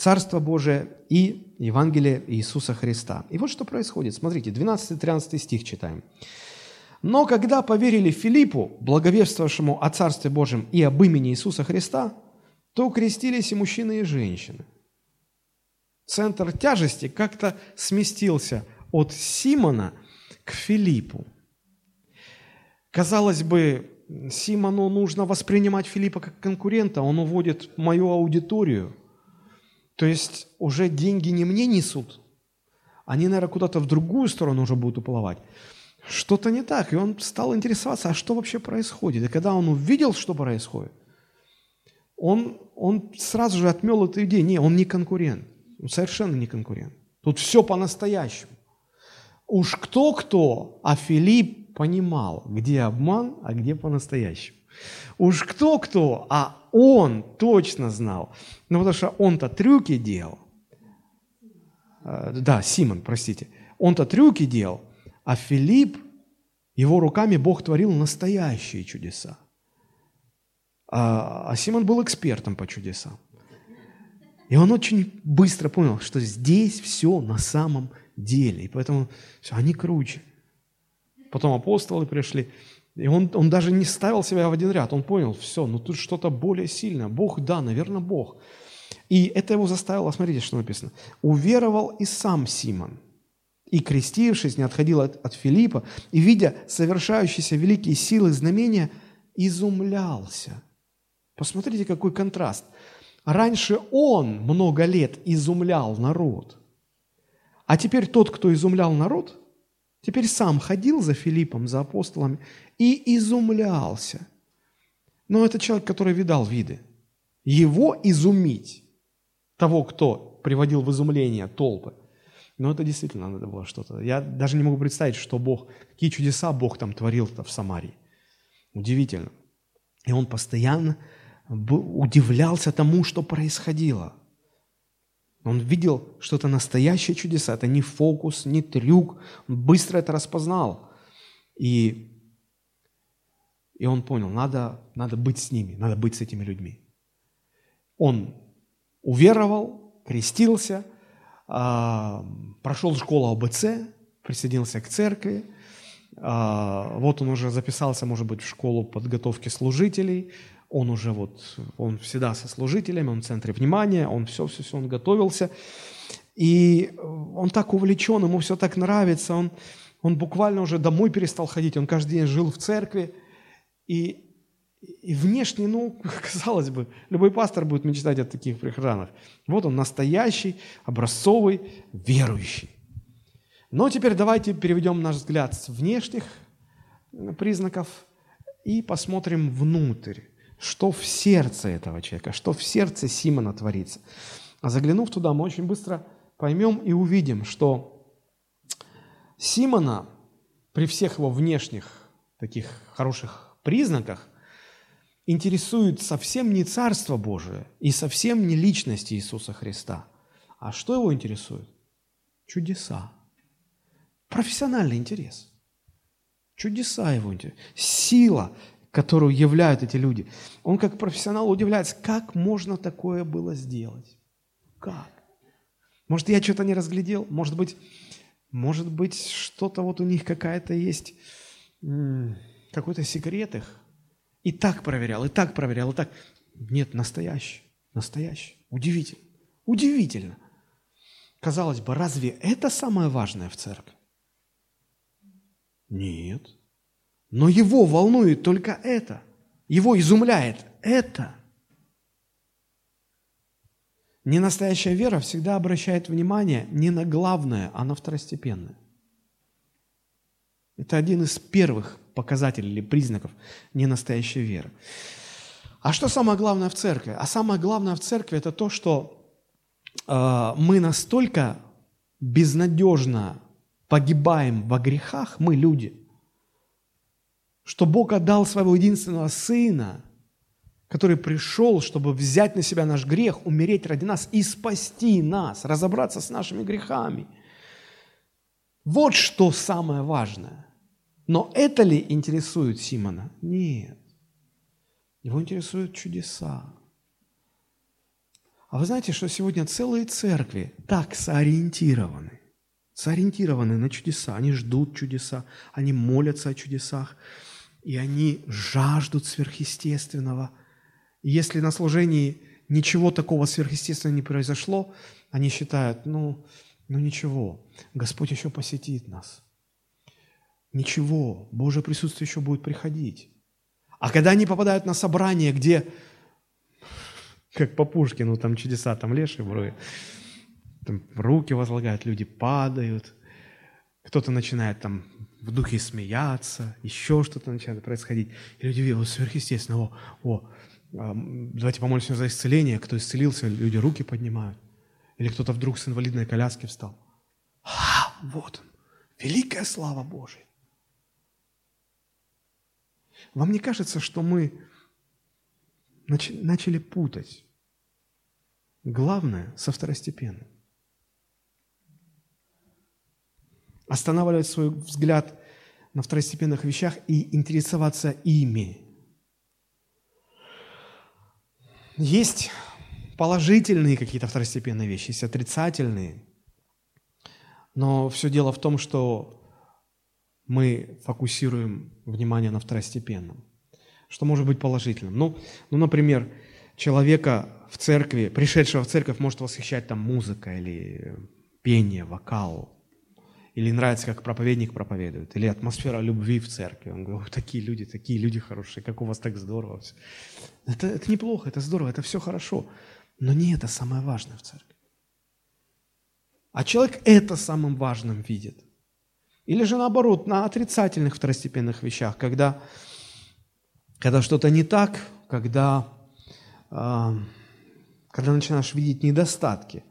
Царство Божие и Евангелие Иисуса Христа. И вот что происходит. Смотрите, 12-13 стих читаем. «Но когда поверили Филиппу, благовествовавшему о Царстве Божьем и об имени Иисуса Христа, то крестились и мужчины, и женщины». Центр тяжести как-то сместился от Симона к Филиппу. Казалось бы, Симону нужно воспринимать Филиппа как конкурента, он уводит мою аудиторию. То есть уже деньги не мне несут, они, наверное, куда-то в другую сторону уже будут уплывать. Что-то не так, и он стал интересоваться, а что вообще происходит. И когда он увидел, что происходит, он, он сразу же отмел эту идею. Не, он не конкурент, он совершенно не конкурент. Тут все по-настоящему. Уж кто-кто, а Филипп понимал, где обман, а где по-настоящему. Уж кто-кто, а он точно знал. Ну, потому что он-то трюки делал. Э, да, Симон, простите. Он-то трюки делал, а Филипп, его руками Бог творил настоящие чудеса. А, а Симон был экспертом по чудесам. И он очень быстро понял, что здесь все на самом деле. И поэтому все, они круче. Потом апостолы пришли. И он, он даже не ставил себя в один ряд. Он понял, все, ну тут что-то более сильное. Бог, да, наверное, Бог. И это его заставило, смотрите, что написано. «Уверовал и сам Симон, и, крестившись, не отходил от, от Филиппа, и, видя совершающиеся великие силы знамения, изумлялся». Посмотрите, какой контраст. Раньше он много лет изумлял народ, а теперь тот, кто изумлял народ, теперь сам ходил за Филиппом, за апостолами и изумлялся. Но это человек, который видал виды. Его изумить, того, кто приводил в изумление толпы, но это действительно надо было что-то. Я даже не могу представить, что Бог, какие чудеса Бог там творил-то в Самарии. Удивительно. И он постоянно удивлялся тому, что происходило. Он видел, что это настоящее чудеса, это не фокус, не трюк. Он быстро это распознал. И, и он понял, надо, надо быть с ними, надо быть с этими людьми. Он уверовал, крестился, а, прошел школу АБЦ, присоединился к церкви. А, вот он уже записался, может быть, в школу подготовки служителей – он уже вот, он всегда со служителями, он в центре внимания, он все-все-все, он готовился. И он так увлечен, ему все так нравится, он, он буквально уже домой перестал ходить, он каждый день жил в церкви. И, и внешне, ну, казалось бы, любой пастор будет мечтать о таких прихожанах. Вот он настоящий, образцовый, верующий. Но теперь давайте переведем наш взгляд с внешних признаков и посмотрим внутрь что в сердце этого человека, что в сердце Симона творится. А заглянув туда, мы очень быстро поймем и увидим, что Симона при всех его внешних таких хороших признаках интересует совсем не Царство Божие и совсем не личность Иисуса Христа. А что его интересует? Чудеса. Профессиональный интерес. Чудеса его интересуют. Сила, которую являют эти люди. Он как профессионал удивляется, как можно такое было сделать? Как? Может, я что-то не разглядел? Может быть, может быть, что-то вот у них какая-то есть, какой-то секрет их. И так проверял, и так проверял, и так. Нет, настоящий, настоящий. Удивительно. Удивительно. Казалось бы, разве это самое важное в церкви? Нет. Но его волнует только это. Его изумляет это. Ненастоящая вера всегда обращает внимание не на главное, а на второстепенное. Это один из первых показателей или признаков ненастоящей веры. А что самое главное в церкви? А самое главное в церкви это то, что э, мы настолько безнадежно погибаем во грехах, мы люди, что Бог отдал своего единственного Сына, который пришел, чтобы взять на себя наш грех, умереть ради нас и спасти нас, разобраться с нашими грехами. Вот что самое важное. Но это ли интересует Симона? Нет. Его интересуют чудеса. А вы знаете, что сегодня целые церкви так сориентированы, сориентированы на чудеса. Они ждут чудеса, они молятся о чудесах и они жаждут сверхъестественного. И если на служении ничего такого сверхъестественного не произошло, они считают, ну, ну ничего, Господь еще посетит нас. Ничего, Божье присутствие еще будет приходить. А когда они попадают на собрание, где, как по Пушкину, там чудеса, там леший броет, там руки возлагают, люди падают, кто-то начинает там в духе смеяться, еще что-то начинает происходить. И люди видят, сверхъестественно, о, о, давайте помолимся за исцеление. Кто исцелился, люди руки поднимают. Или кто-то вдруг с инвалидной коляски встал. А, вот он, великая слава Божия. Вам не кажется, что мы начали путать главное со второстепенным? Останавливать свой взгляд на второстепенных вещах и интересоваться ими. Есть положительные какие-то второстепенные вещи, есть отрицательные. Но все дело в том, что мы фокусируем внимание на второстепенном. Что может быть положительным? Ну, ну например, человека в церкви, пришедшего в церковь, может восхищать там музыка или пение, вокал, или нравится, как проповедник проповедует, или атмосфера любви в церкви. Он говорит, такие люди, такие люди хорошие, как у вас так здорово. Все. Это, это неплохо, это здорово, это все хорошо. Но не это самое важное в церкви. А человек это самым важным видит. Или же наоборот, на отрицательных второстепенных вещах, когда, когда что-то не так, когда, э, когда начинаешь видеть недостатки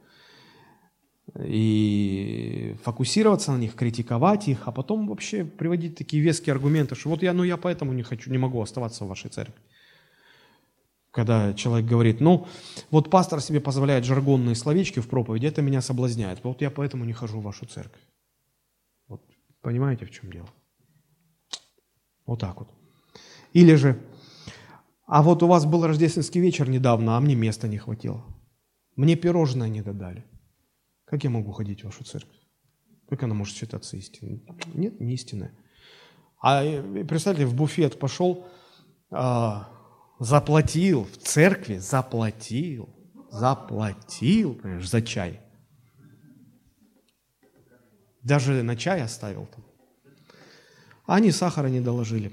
и фокусироваться на них, критиковать их, а потом вообще приводить такие веские аргументы, что вот я, ну я поэтому не хочу, не могу оставаться в вашей церкви. Когда человек говорит, ну, вот пастор себе позволяет жаргонные словечки в проповеди, это меня соблазняет. Вот я поэтому не хожу в вашу церковь. Вот понимаете, в чем дело? Вот так вот. Или же, а вот у вас был рождественский вечер недавно, а мне места не хватило. Мне пирожное не додали. Как я могу ходить в вашу церковь? Как она может считаться истинной? Нет, не истинная. А э, представьте, в буфет пошел, а, заплатил в церкви, заплатил, заплатил, понимаешь, за чай. Даже на чай оставил там. А они сахара не доложили.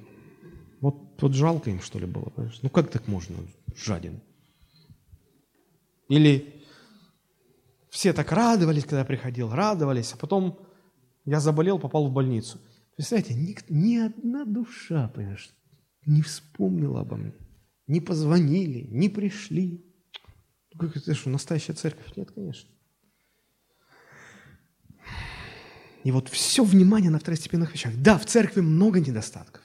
Вот, вот жалко им, что ли, было. Понимаешь? Ну как так можно, жаден? Или все так радовались, когда я приходил, радовались, а потом я заболел, попал в больницу. Представляете, ни, ни одна душа, понимаешь, не вспомнила обо мне. Не позвонили, не пришли. Ну, как это что, настоящая церковь? Нет, конечно. И вот все внимание на второстепенных вещах. Да, в церкви много недостатков.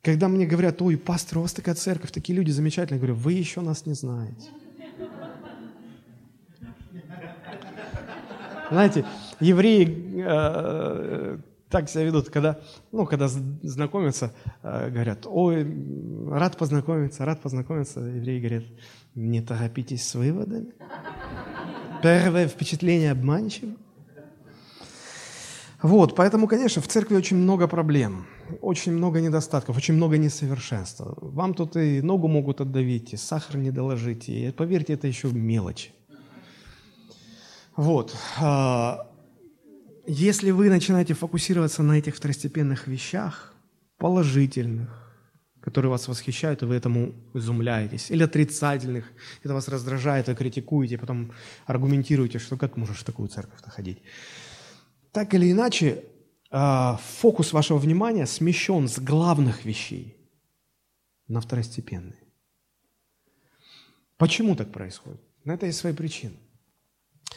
Когда мне говорят, ой, пастор, у вас такая церковь, такие люди замечательные, я говорю, вы еще нас не знаете. Знаете, евреи э, так себя ведут, когда, ну, когда знакомятся, э, говорят, ой, рад познакомиться, рад познакомиться. Евреи говорят, не торопитесь с выводами. Первое впечатление обманчиво. Вот, поэтому, конечно, в церкви очень много проблем, очень много недостатков, очень много несовершенства. Вам тут и ногу могут отдавить, и сахар не доложить, и поверьте, это еще мелочь. Вот. А, если вы начинаете фокусироваться на этих второстепенных вещах, положительных, которые вас восхищают, и вы этому изумляетесь, или отрицательных, это вас раздражает, вы критикуете, потом аргументируете, что как можешь в такую церковь-то ходить. Так или иначе, а, фокус вашего внимания смещен с главных вещей на второстепенные. Почему так происходит? На это есть свои причины.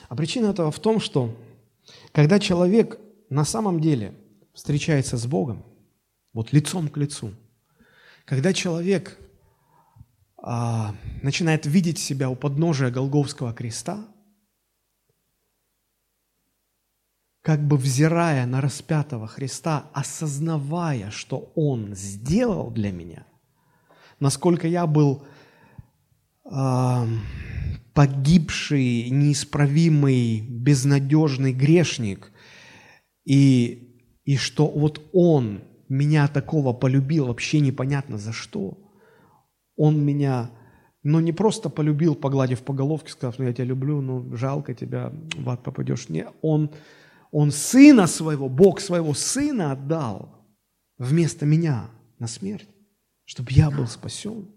А причина этого в том, что когда человек на самом деле встречается с Богом, вот лицом к лицу, когда человек а, начинает видеть себя у подножия Голговского креста, как бы взирая на распятого Христа, осознавая, что Он сделал для меня, насколько я был э, погибший, неисправимый, безнадежный грешник, и, и что вот Он меня такого полюбил, вообще непонятно за что. Он меня, ну, не просто полюбил, погладив по головке, сказав, ну, я тебя люблю, ну, жалко тебя, в ад попадешь. Не, он, он сына своего, Бог своего сына отдал вместо меня на смерть, чтобы я был спасен.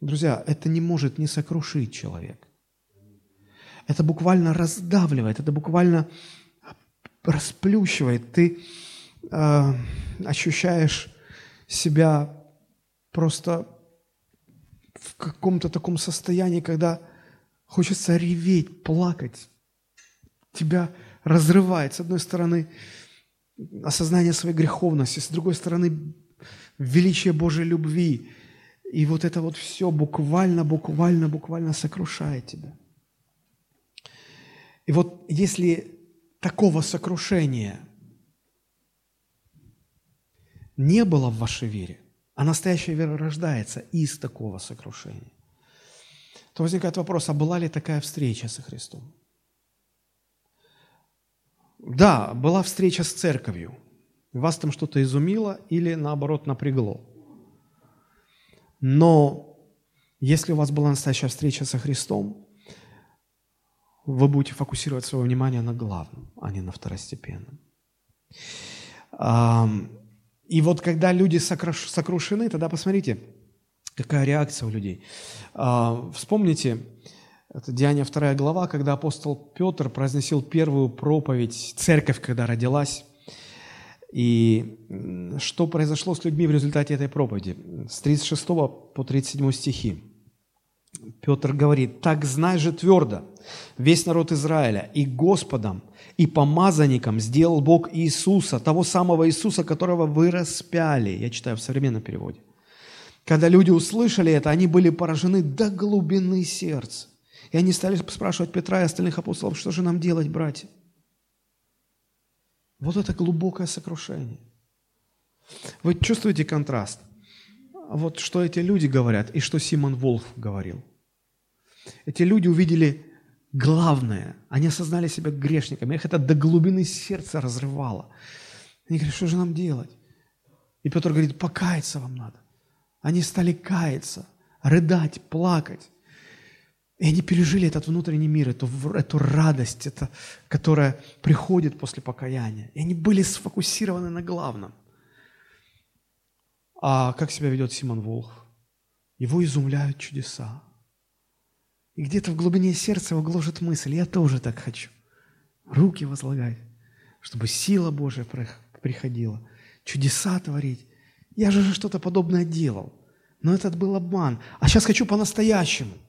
Друзья, это не может не сокрушить человека. Это буквально раздавливает, это буквально расплющивает. Ты э, ощущаешь себя просто в каком-то таком состоянии, когда хочется реветь, плакать. Тебя разрывает, с одной стороны, осознание своей греховности, с другой стороны, величие Божьей любви, и вот это вот все буквально, буквально, буквально сокрушает тебя. И вот если такого сокрушения не было в вашей вере, а настоящая вера рождается из такого сокрушения, то возникает вопрос, а была ли такая встреча со Христом? Да, была встреча с церковью. Вас там что-то изумило или наоборот напрягло. Но Если у вас была настоящая встреча со Христом, вы будете фокусировать свое внимание на главном, а не на второстепенном. И вот когда люди сокрушены, тогда посмотрите, какая реакция у людей. А, вспомните, это Деяние 2 глава, когда апостол Петр произносил первую проповедь, церковь, когда родилась. И что произошло с людьми в результате этой проповеди? С 36 по 37 стихи. Петр говорит, «Так знай же твердо, весь народ Израиля, и Господом, и помазанником сделал Бог Иисуса, того самого Иисуса, которого вы распяли». Я читаю в современном переводе. Когда люди услышали это, они были поражены до глубины сердца. И они стали спрашивать Петра и остальных апостолов, что же нам делать, братья? Вот это глубокое сокрушение. Вы чувствуете контраст? Вот что эти люди говорят и что Симон Волф говорил. Эти люди увидели главное. Они осознали себя грешниками. Их это до глубины сердца разрывало. Они говорят, что же нам делать? И Петр говорит, покаяться вам надо. Они стали каяться, рыдать, плакать. И они пережили этот внутренний мир, эту, эту радость, это, которая приходит после покаяния. И они были сфокусированы на главном. А как себя ведет Симон Волх? Его изумляют чудеса. И где-то в глубине сердца его гложет мысль, я тоже так хочу. Руки возлагать, чтобы сила Божья приходила, чудеса творить. Я же что-то подобное делал. Но этот был обман. А сейчас хочу по-настоящему –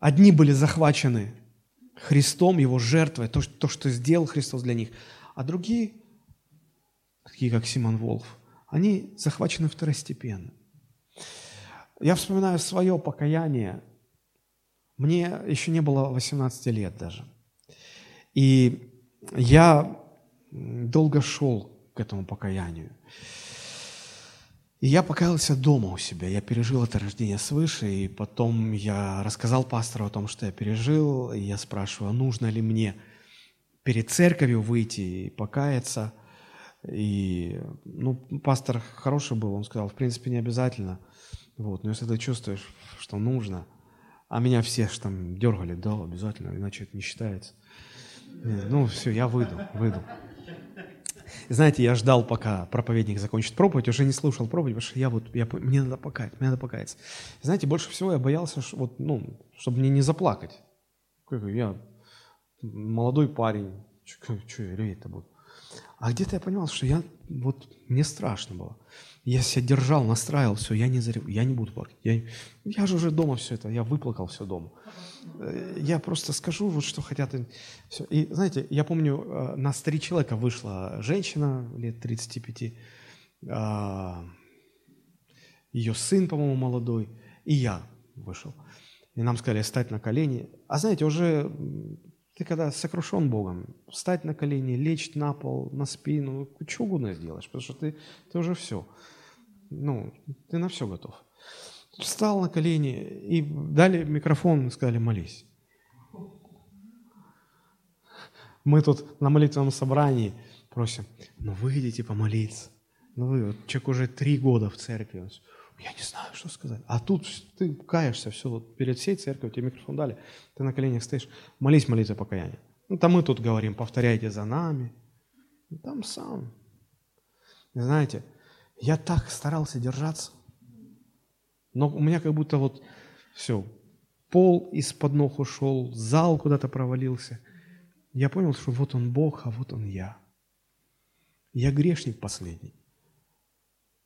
Одни были захвачены Христом, Его жертвой, то, то, что сделал Христос для них, а другие, такие как Симон Волф, они захвачены второстепенно. Я вспоминаю свое покаяние. Мне еще не было 18 лет даже. И я долго шел к этому покаянию. И я покаялся дома у себя, я пережил это рождение свыше, и потом я рассказал пастору о том, что я пережил, и я спрашиваю, а нужно ли мне перед церковью выйти и покаяться. И, ну, пастор хороший был, он сказал, в принципе, не обязательно, вот, но если ты чувствуешь, что нужно, а меня все ж там дергали, да, обязательно, иначе это не считается. Ну, все, я выйду, выйду. Знаете, я ждал, пока проповедник закончит проповедь, уже не слушал проповедь, потому что я вот, я, мне надо покаяться, мне надо покаяться. Знаете, больше всего я боялся, вот, ну, чтобы мне не заплакать. Я молодой парень, что я реветь-то буду? А где-то я понимал, что я, вот, мне страшно было. Я себя держал, настраивал, все, я не, зарев, я не буду плакать. Я, я же уже дома все это, я выплакал все дома. Э, я просто скажу, вот что хотят. Все. И знаете, я помню, э, на три человека вышла женщина лет 35, а, ее сын, по-моему, молодой, и я вышел. И нам сказали встать на колени. А знаете, уже ты когда сокрушен Богом, встать на колени, лечь на пол, на спину, что угодно сделаешь, потому что ты, ты уже все. Ну, ты на все готов. Встал на колени и дали микрофон и сказали, молись. Мы тут на молитвенном собрании просим, ну выйдите помолиться. Ну вы, вот, человек уже три года в церкви. Я не знаю, что сказать. А тут ты каешься, все, вот перед всей церковью тебе микрофон дали, ты на коленях стоишь, молись молитвой покаяния. Ну, там мы тут говорим, повторяйте за нами. Ну, там сам. Знаете, я так старался держаться, но у меня как будто вот все, пол из-под ног ушел, зал куда-то провалился. Я понял, что вот он Бог, а вот он я. Я грешник последний.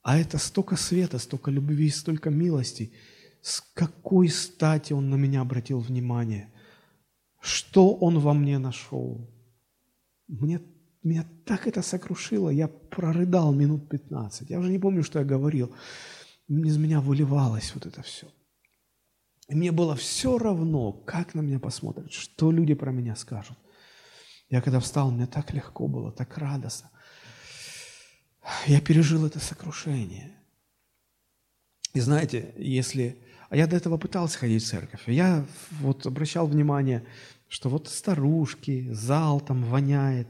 А это столько света, столько любви, столько милости. С какой стати Он на меня обратил внимание? Что Он во мне нашел? Мне, меня так это сокрушило, я прорыдал минут 15. Я уже не помню, что я говорил. Из меня выливалось вот это все. И мне было все равно, как на меня посмотрят, что люди про меня скажут. Я когда встал, мне так легко было, так радостно. Я пережил это сокрушение. И знаете, если... А я до этого пытался ходить в церковь. Я вот обращал внимание, что вот старушки, зал там воняет.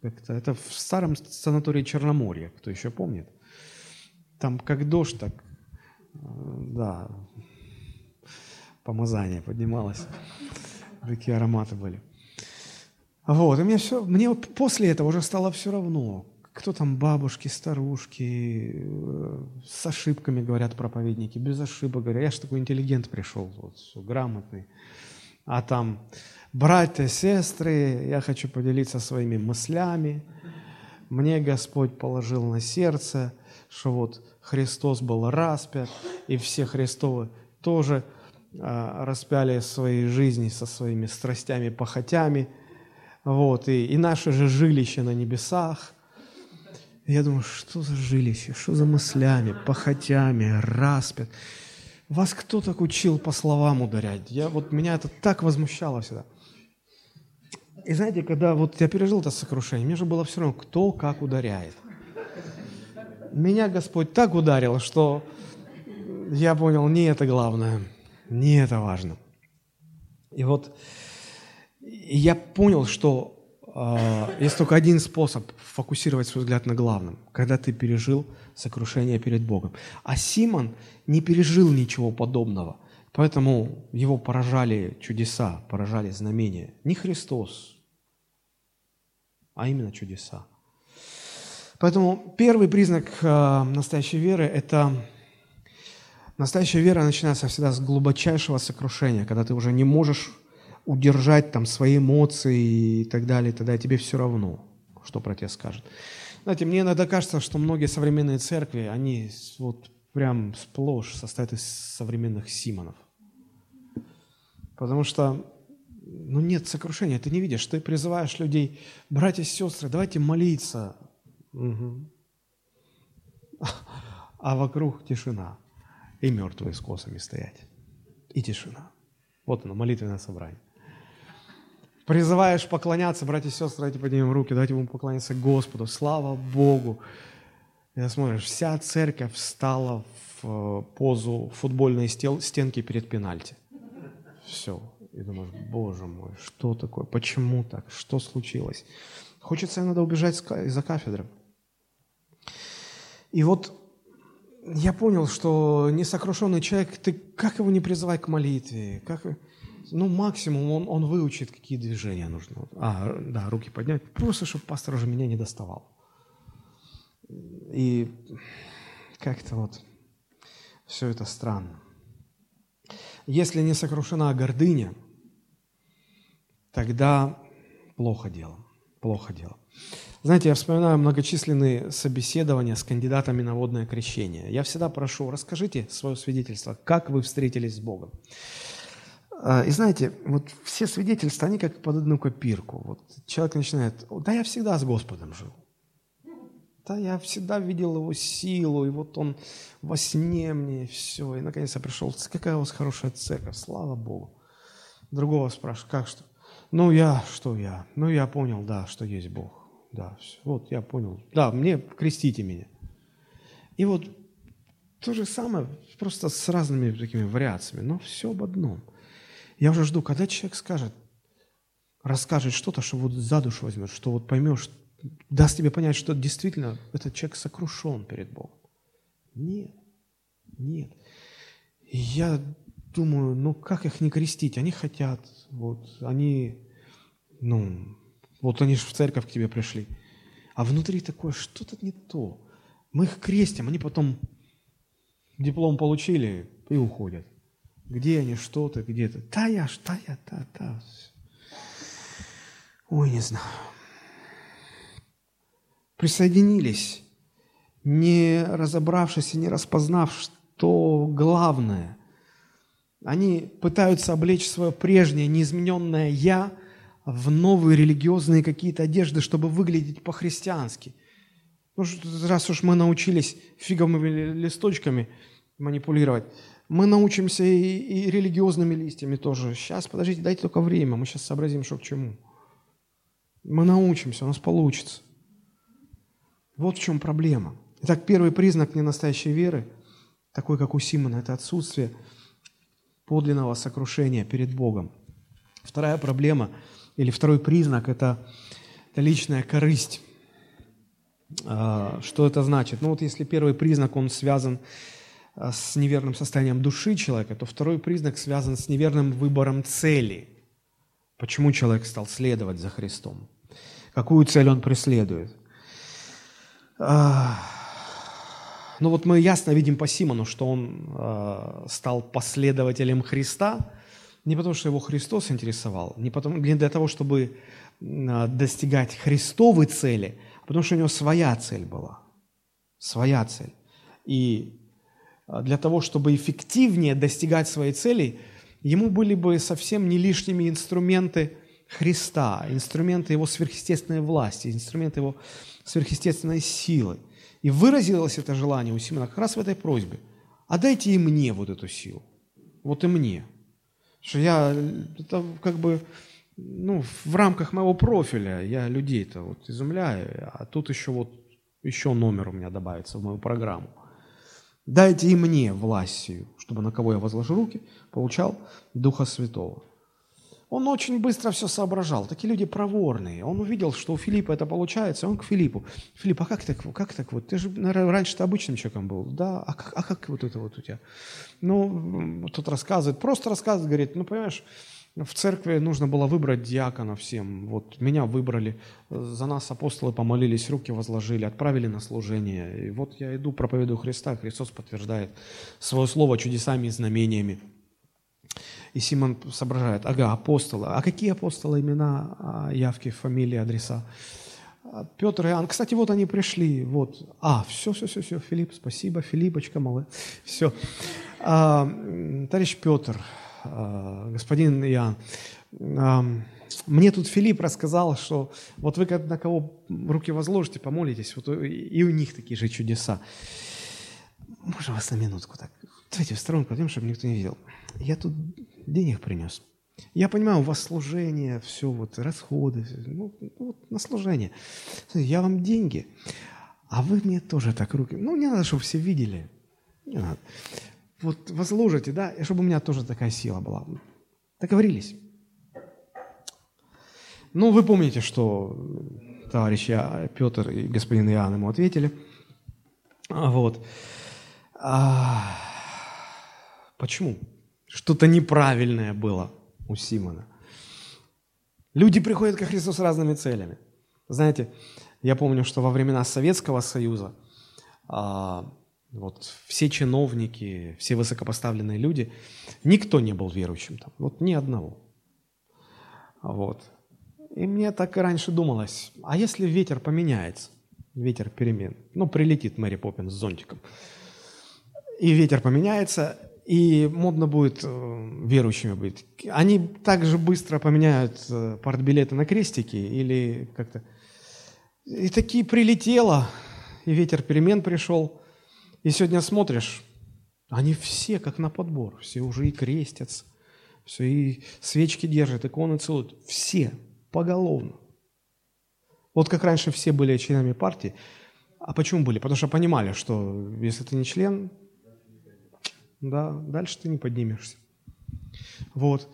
Как-то. Это в старом санатории Черноморья, кто еще помнит. Там как дождь, так, э, да, помазание поднималось. Такие ароматы были. Вот, и мне все, мне после этого уже стало все равно, кто там бабушки, старушки, э, с ошибками говорят проповедники, без ошибок говорят. Я же такой интеллигент пришел, вот, грамотный. А там, братья, сестры, я хочу поделиться своими мыслями. Мне Господь положил на сердце, что вот Христос был распят, и все Христовы тоже а, распяли свои жизни со своими страстями, похотями – вот, и, и наше же жилище на небесах. я думаю, что за жилище, что за мыслями, похотями, распят. Вас кто так учил по словам ударять? Я, вот меня это так возмущало всегда. И знаете, когда вот я пережил это сокрушение, мне же было все равно, кто как ударяет. Меня Господь так ударил, что я понял, не это главное, не это важно. И вот я понял, что э, есть только один способ фокусировать свой взгляд на главном, когда ты пережил сокрушение перед Богом. А Симон не пережил ничего подобного, поэтому его поражали чудеса, поражали знамения. Не Христос, а именно чудеса. Поэтому первый признак э, настоящей веры – это настоящая вера начинается всегда с глубочайшего сокрушения, когда ты уже не можешь удержать там свои эмоции и так далее, тогда тебе все равно, что про тебя скажут. Знаете, мне иногда кажется, что многие современные церкви, они вот прям сплошь состоят из современных Симонов. Потому что ну, нет сокрушения, ты не видишь, ты призываешь людей, братья и сестры, давайте молиться. Угу. А вокруг тишина. И мертвые с косами стоять. И тишина. Вот оно, молитвенное собрание призываешь поклоняться, братья и сестры, давайте поднимем руки, давайте будем поклоняться Господу, слава Богу. И смотришь, вся церковь встала в э, позу футбольной стенки перед пенальти. Все. И думаешь, боже мой, что такое, почему так, что случилось? Хочется иногда убежать из-за кафедры. И вот я понял, что несокрушенный человек, ты как его не призывай к молитве, как ну, максимум он, он выучит, какие движения нужны. А, да, руки поднять, просто, чтобы пастор уже меня не доставал. И как-то вот все это странно. Если не сокрушена гордыня, тогда плохо дело, плохо дело. Знаете, я вспоминаю многочисленные собеседования с кандидатами на водное крещение. Я всегда прошу, расскажите свое свидетельство, как вы встретились с Богом. А, и знаете, вот все свидетельства, они как под одну копирку. Вот человек начинает, да я всегда с Господом жил. Да, я всегда видел его силу, и вот он во сне мне все. И наконец я пришел, какая у вас хорошая церковь, слава Богу. Другого спрашиваю, как что? Ну я, что я? Ну я понял, да, что есть Бог. Да, все. вот я понял. Да, мне крестите меня. И вот то же самое, просто с разными такими вариациями, но все об одном – я уже жду, когда человек скажет, расскажет что-то, что вот за душу возьмет, что вот поймешь, даст тебе понять, что действительно этот человек сокрушен перед Богом. Нет, нет. Я думаю, ну как их не крестить? Они хотят, вот, они, ну, вот они же в церковь к тебе пришли. А внутри такое, что-то не то. Мы их крестим, они потом диплом получили и уходят. Где они, что-то, где-то. Да я ж, да я, да, да. Ой, не знаю. Присоединились, не разобравшись и не распознав, что главное. Они пытаются облечь свое прежнее, неизмененное «я» в новые религиозные какие-то одежды, чтобы выглядеть по-христиански. Ну, раз уж мы научились фиговыми листочками манипулировать, мы научимся и, и религиозными листьями тоже. Сейчас, подождите, дайте только время, мы сейчас сообразим, что к чему. Мы научимся, у нас получится. Вот в чем проблема. Итак, первый признак ненастоящей веры, такой, как у Симона, это отсутствие подлинного сокрушения перед Богом. Вторая проблема, или второй признак, это, личная корысть. А, что это значит? Ну вот если первый признак, он связан а, с неверным состоянием души человека, то второй признак связан с неверным выбором цели. Почему человек стал следовать за Христом? Какую цель он преследует? А, ну вот мы ясно видим по Симону, что он стал последователем Христа, не потому что его Христос интересовал, не, потому, не для того, чтобы достигать Христовой цели, Потому что у него своя цель была. Своя цель. И а, для того, чтобы эффективнее достигать своей цели, ему были бы совсем не лишними инструменты Христа, инструменты его сверхъестественной власти, инструменты его сверхъестественной силы. И выразилось это желание у Симона как раз в этой просьбе. А дайте и мне вот эту силу. Вот и мне. Что я, это как бы ну, в рамках моего профиля я людей-то вот изумляю, а тут еще вот еще номер у меня добавится в мою программу. Дайте и мне властью, чтобы на кого я возложу руки, получал Духа Святого. Он очень быстро все соображал. Такие люди проворные. Он увидел, что у Филиппа это получается, он к Филиппу. Филипп, а как так, как так вот? Ты же, наверное, раньше-то обычным человеком был. Да, а как, а как вот это вот у тебя? Ну, тут рассказывает, просто рассказывает, говорит, ну, понимаешь, в церкви нужно было выбрать диакона всем. Вот меня выбрали, за нас апостолы помолились, руки возложили, отправили на служение. И вот я иду, проповедую Христа, Христос подтверждает свое слово чудесами и знамениями. И Симон соображает, ага, апостолы. А какие апостолы, имена, а, явки, фамилии, адреса? А, Петр и Иоанн. Кстати, вот они пришли. Вот. А, все, все, все, все. Филипп, спасибо. Филиппочка, малый. Все. А, товарищ Петр, Э, господин Иоанн, мне тут Филипп рассказал, что вот вы на кого руки возложите, помолитесь, вот и у них такие же чудеса. Можно вас на минутку так? Давайте в сторонку пойдем, чтобы никто не видел. Я тут денег принес. Я понимаю, у вас служение, все, вот, расходы, ну, вот, на служение. Я вам деньги, а вы мне тоже так руки. Ну, не надо, чтобы все видели. Не надо вот возложите, да, и чтобы у меня тоже такая сила была. Договорились. Ну, вы помните, что товарищи Петр и господин Иоанн ему ответили. А, вот. А, почему? Что-то неправильное было у Симона. Люди приходят ко Христу с разными целями. Знаете, я помню, что во времена Советского Союза а, вот все чиновники, все высокопоставленные люди, никто не был верующим там, вот ни одного. Вот. И мне так и раньше думалось, а если ветер поменяется, ветер перемен, ну, прилетит Мэри Поппинс с зонтиком, и ветер поменяется, и модно будет э, верующими быть. Они так же быстро поменяют э, партбилеты на крестики или как-то... И такие прилетело, и ветер перемен пришел – и сегодня смотришь, они все как на подбор, все уже и крестятся, все и свечки держат, иконы целуют, все поголовно. Вот как раньше все были членами партии, а почему были? Потому что понимали, что если ты не член, да, дальше ты не поднимешься. Вот.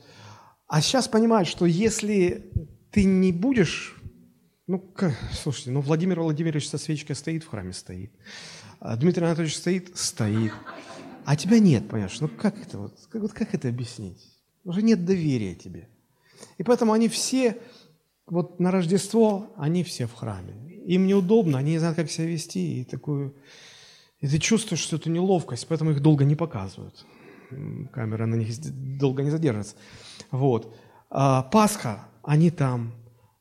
А сейчас понимают, что если ты не будешь, ну, как, слушайте, ну, Владимир Владимирович со свечкой стоит, в храме стоит. А Дмитрий Анатольевич стоит? Стоит. А тебя нет, понимаешь? Ну как это вот, как, вот как это объяснить? Уже нет доверия тебе. И поэтому они все, вот на Рождество, они все в храме. Им неудобно, они не знают, как себя вести. И, такую, и ты чувствуешь, что это неловкость, поэтому их долго не показывают. Камера на них долго не задержится. Вот. А, Пасха, они там.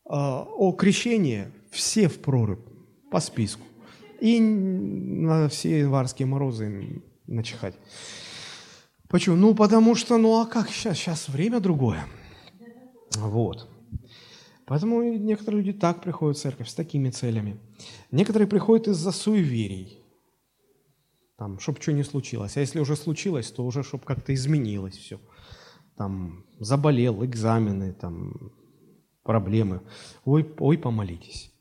А, о крещении все в прорубь по списку и на все январские морозы начихать. Почему? Ну, потому что, ну а как сейчас? Сейчас время другое. Вот. Поэтому некоторые люди так приходят в церковь с такими целями. Некоторые приходят из-за суеверий. Там, чтобы что не случилось. А если уже случилось, то уже, чтобы как-то изменилось все. Там, заболел, экзамены, там, проблемы. Ой, ой, помолитесь.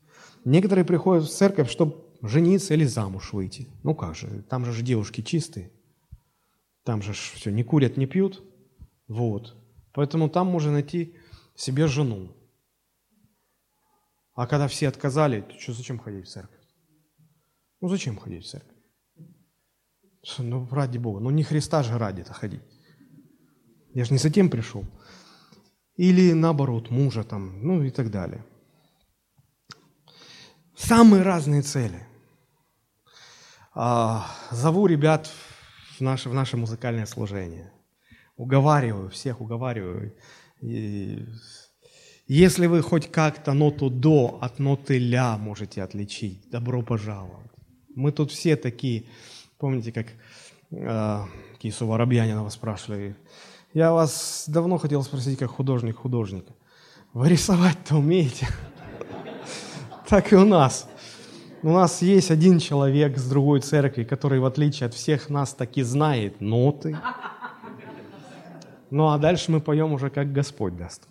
Некоторые приходят в церковь, чтобы жениться или замуж выйти. Ну как же, там же девушки чистые. Там же все, не курят, не пьют. Вот. Поэтому там можно найти себе жену. А когда все отказали, то что, зачем ходить в церковь? Ну зачем ходить в церковь? Ну, ради Бога. Ну, не Христа же ради-то ходить. Я же не за тем пришел. Или наоборот, мужа там, ну и так далее. Самые разные цели. А, зову ребят в наше, в наше музыкальное служение. Уговариваю, всех уговариваю. И если вы хоть как-то ноту до от ноты ля можете отличить, добро пожаловать. Мы тут все такие, помните, как э, Кису Воробьянинова спрашивали, я вас давно хотел спросить, как художник художника, вы рисовать-то умеете? Так и у нас. У нас есть один человек с другой церкви, который, в отличие от всех нас, таки знает ноты. Ну а дальше мы поем уже, как Господь даст.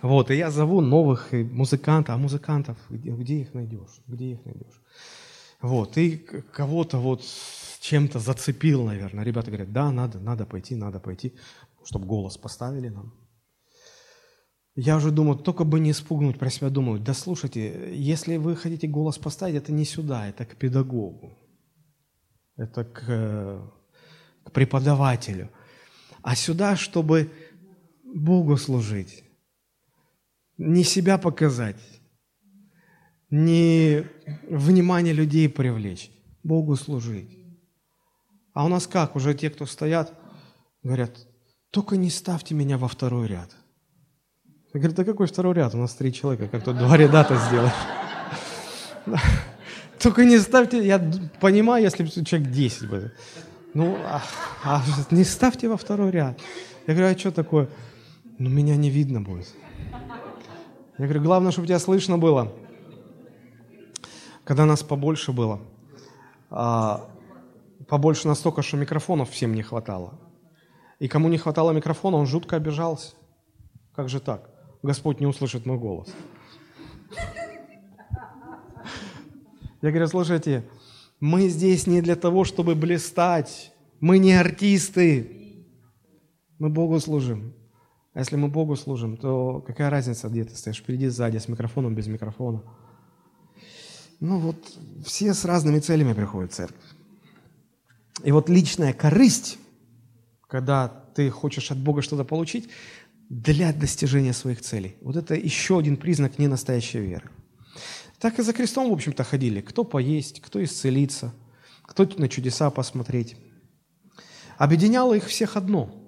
Вот, и я зову новых музыкантов, а музыкантов, где, где их найдешь? Где их найдешь? Вот, и кого-то вот чем-то зацепил, наверное. Ребята говорят, да, надо, надо пойти, надо пойти, чтобы голос поставили нам. Я уже думаю, только бы не испугнуть, про себя думаю, да слушайте, если вы хотите голос поставить, это не сюда, это к педагогу, это к, к преподавателю. А сюда, чтобы Богу служить, не себя показать, не внимание людей привлечь, Богу служить. А у нас как? Уже те, кто стоят, говорят, только не ставьте меня во второй ряд. Я говорю, да какой второй ряд? У нас три человека, как тут два ряда-то сделать? Только не ставьте, я понимаю, если человек 10 будет. Ну, а, а не ставьте во второй ряд. Я говорю, а что такое? Ну, меня не видно будет. Я говорю, главное, чтобы тебя слышно было. Когда нас побольше было, а, побольше настолько, что микрофонов всем не хватало. И кому не хватало микрофона, он жутко обижался. Как же так? Господь не услышит мой голос. Я говорю, слушайте, мы здесь не для того, чтобы блистать. Мы не артисты. Мы Богу служим. А если мы Богу служим, то какая разница, где ты стоишь, впереди, сзади, с микрофоном, без микрофона. Ну вот, все с разными целями приходят в церковь. И вот личная корысть, когда ты хочешь от Бога что-то получить, для достижения своих целей. Вот это еще один признак ненастоящей веры. Так и за крестом, в общем-то, ходили. Кто поесть, кто исцелиться, кто на чудеса посмотреть. Объединяло их всех одно –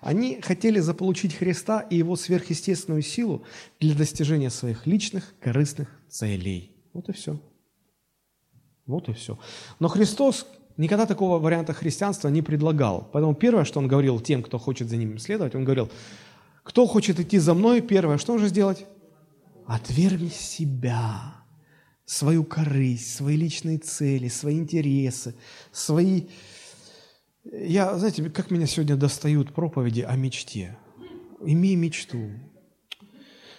они хотели заполучить Христа и его сверхъестественную силу для достижения своих личных корыстных целей. Вот и все. Вот и все. Но Христос никогда такого варианта христианства не предлагал. Поэтому первое, что Он говорил тем, кто хочет за Ним следовать, Он говорил, кто хочет идти за мной, первое, что нужно сделать? Отвергни себя, свою корысть, свои личные цели, свои интересы, свои я, знаете, как меня сегодня достают проповеди о мечте. Имей мечту.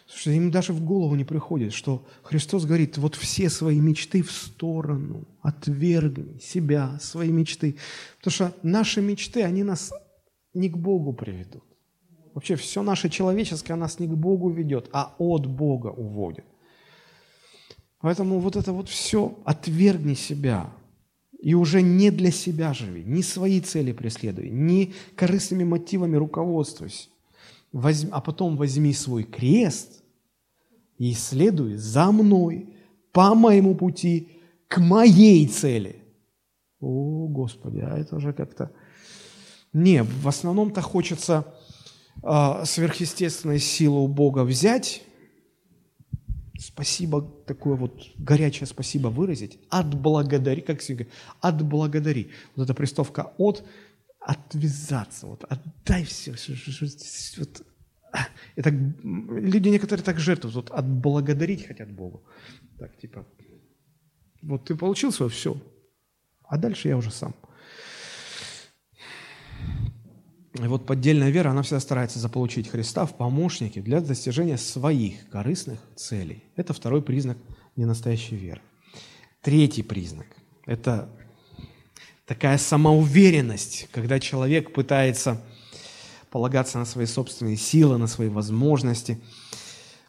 Слушайте, им даже в голову не приходит, что Христос говорит, вот все свои мечты в сторону, отвергни себя, свои мечты. Потому что наши мечты, они нас не к Богу приведут. Вообще все наше человеческое нас не к Богу ведет, а от Бога уводит. Поэтому вот это вот все, отвергни себя, и уже не для себя живи, не свои цели преследуй, не корыстными мотивами руководствуйся. Возьми, а потом возьми свой крест и следуй за мной по моему пути к моей цели. О, Господи, а это уже как-то... Не, в основном-то хочется э, сверхъестественной силы у Бога взять спасибо, такое вот горячее спасибо выразить, отблагодари, как всегда, отблагодари. Вот эта приставка от, отвязаться, вот отдай все. Вот. И так, люди некоторые так жертвуют, вот отблагодарить хотят Богу. Так, типа, вот ты получил свое, все, а дальше я уже сам. И вот поддельная вера, она всегда старается заполучить Христа в помощники для достижения своих корыстных целей. Это второй признак ненастоящей веры. Третий признак – это такая самоуверенность, когда человек пытается полагаться на свои собственные силы, на свои возможности.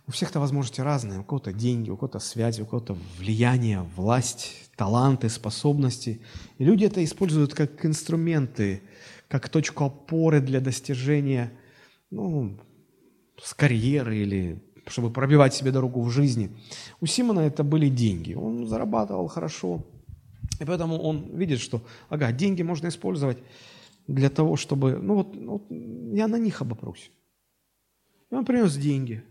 У всех-то возможности разные. У кого-то деньги, у кого-то связи, у кого-то влияние, власть, таланты, способности. И люди это используют как инструменты, как точку опоры для достижения ну, с карьеры или чтобы пробивать себе дорогу в жизни. У Симона это были деньги. Он зарабатывал хорошо. И поэтому он видит, что, ага, деньги можно использовать для того, чтобы, ну вот, ну вот я на них обопрусь. И он принес деньги.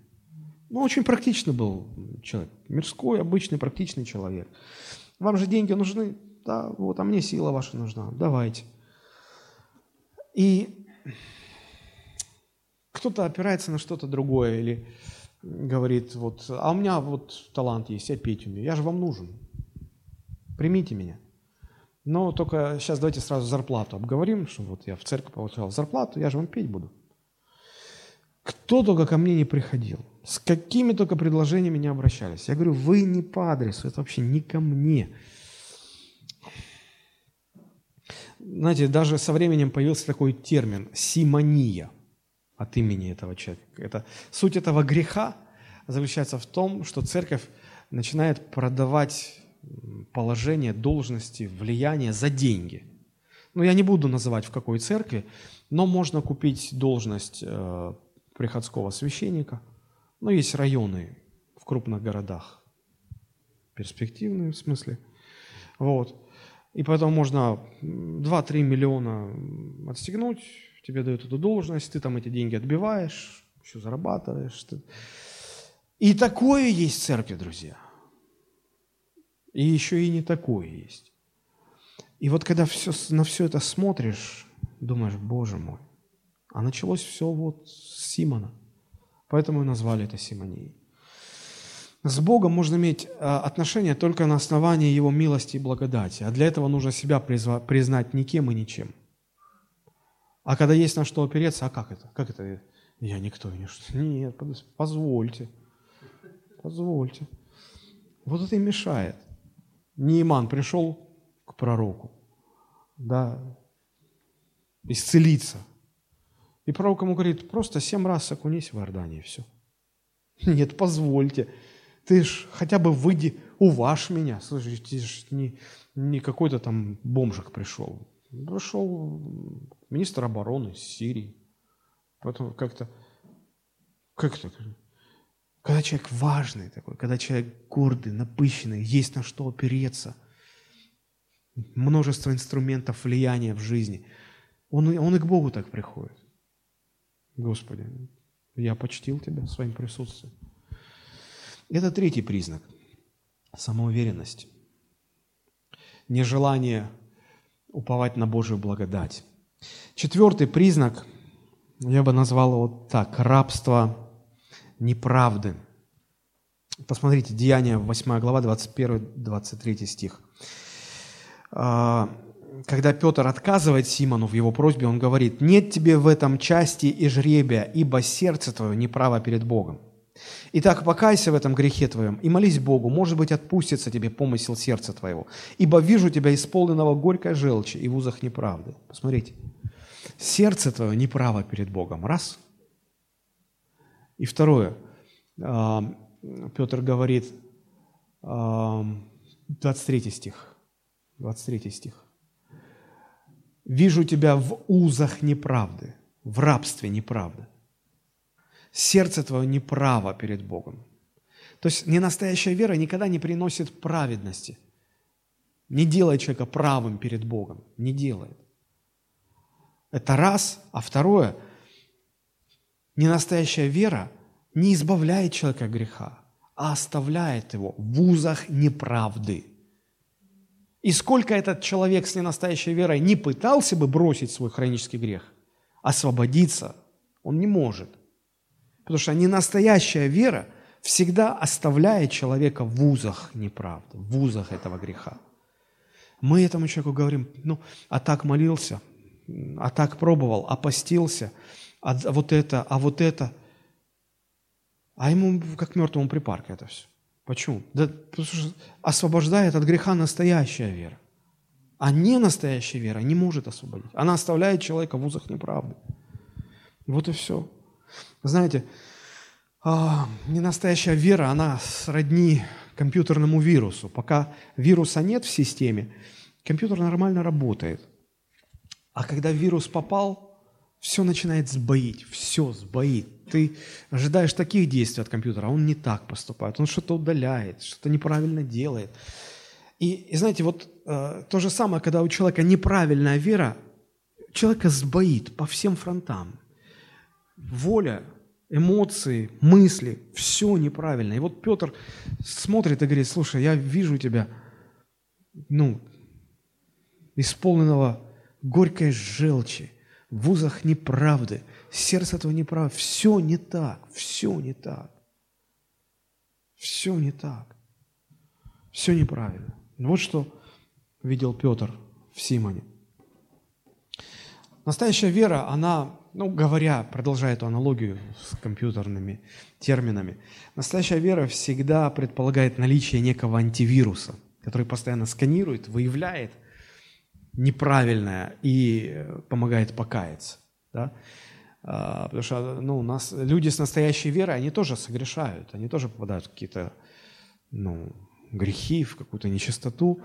Ну, очень практичный был человек. Мирской, обычный, практичный человек. Вам же деньги нужны? Да, вот, а мне сила ваша нужна. Давайте. И кто-то опирается на что-то другое или говорит, вот, а у меня вот талант есть, я петь умею, я же вам нужен. Примите меня. Но только сейчас давайте сразу зарплату обговорим, что вот я в церковь получал зарплату, я же вам петь буду. Кто только ко мне не приходил, с какими только предложениями не обращались. Я говорю, вы не по адресу, это вообще не ко мне. Знаете, даже со временем появился такой термин – симония от имени этого человека. Это, суть этого греха заключается в том, что церковь начинает продавать положение, должности, влияние за деньги. Ну, я не буду называть, в какой церкви, но можно купить должность э, приходского священника. Ну, есть районы в крупных городах, перспективные в смысле. Вот. И поэтому можно 2-3 миллиона отстегнуть, тебе дают эту должность, ты там эти деньги отбиваешь, еще зарабатываешь. И такое есть в церкви, друзья. И еще и не такое есть. И вот когда все, на все это смотришь, думаешь, Боже мой, а началось все вот с Симона. Поэтому и назвали это Симонией. С Богом можно иметь а, отношения только на основании Его милости и благодати. А для этого нужно себя признать никем и ничем. А когда есть на что опереться, а как это? Как это? Я никто и ничто. Нет, позвольте. Позвольте. Вот это и мешает. Неиман пришел к пророку, да, исцелиться. И пророк ему говорит, просто семь раз окунись в Иордане, и все. Нет, позвольте. Ты ж хотя бы выйди, уваж меня. Слушай, ты ж не, не какой-то там бомжик пришел. Пришел министр обороны Сирии. Потом как-то, как-то, когда человек важный такой, когда человек гордый, напыщенный, есть на что опереться, множество инструментов влияния в жизни, он, он и к Богу так приходит. Господи, я почтил Тебя своим присутствием. Это третий признак – самоуверенность. Нежелание уповать на Божию благодать. Четвертый признак, я бы назвал его так, рабство неправды. Посмотрите, Деяния, 8 глава, 21-23 стих. А, когда Петр отказывает Симону в его просьбе, он говорит, «Нет тебе в этом части и жребия, ибо сердце твое неправо перед Богом. Итак, покайся в этом грехе твоем и молись Богу, может быть, отпустится тебе помысел сердца твоего, ибо вижу тебя исполненного горькой желчи и в узах неправды». Посмотрите, сердце твое неправо перед Богом. Раз – и второе, а, Петр говорит, 23 а, стих, 23 стих. «Вижу тебя в узах неправды, в рабстве неправды. Сердце твое неправо перед Богом». То есть ненастоящая вера никогда не приносит праведности. Не делает человека правым перед Богом. Не делает. Это раз. А второе – Ненастоящая вера не избавляет человека от греха, а оставляет его в узах неправды. И сколько этот человек с ненастоящей верой не пытался бы бросить свой хронический грех, освободиться он не может. Потому что ненастоящая вера всегда оставляет человека в узах неправды, в узах этого греха. Мы этому человеку говорим, ну, а так молился, а так пробовал, опостился, а вот это, а вот это. А ему как мертвому припарка это все. Почему? Да, потому что освобождает от греха настоящая вера. А не настоящая вера не может освободить. Она оставляет человека в узах неправды. Вот и все. Знаете, а, ненастоящая вера, она сродни компьютерному вирусу. Пока вируса нет в системе, компьютер нормально работает. А когда вирус попал, все начинает сбоить, все сбоит. Ты ожидаешь таких действий от компьютера, а он не так поступает, он что-то удаляет, что-то неправильно делает. И, и знаете, вот э, то же самое, когда у человека неправильная вера, человека сбоит по всем фронтам. Воля, эмоции, мысли, все неправильно. И вот Петр смотрит и говорит, слушай, я вижу тебя, ну, исполненного горькой желчи, в вузах неправды, сердце этого неправды. Все не так, все не так. Все не так. Все неправильно. Вот что видел Петр в Симоне. Настоящая вера, она ну, говоря, продолжая эту аналогию с компьютерными терминами, настоящая вера всегда предполагает наличие некого антивируса, который постоянно сканирует, выявляет неправильное и помогает покаяться. Да? А, потому что ну, у нас люди с настоящей верой, они тоже согрешают, они тоже попадают в какие-то ну, грехи, в какую-то нечистоту.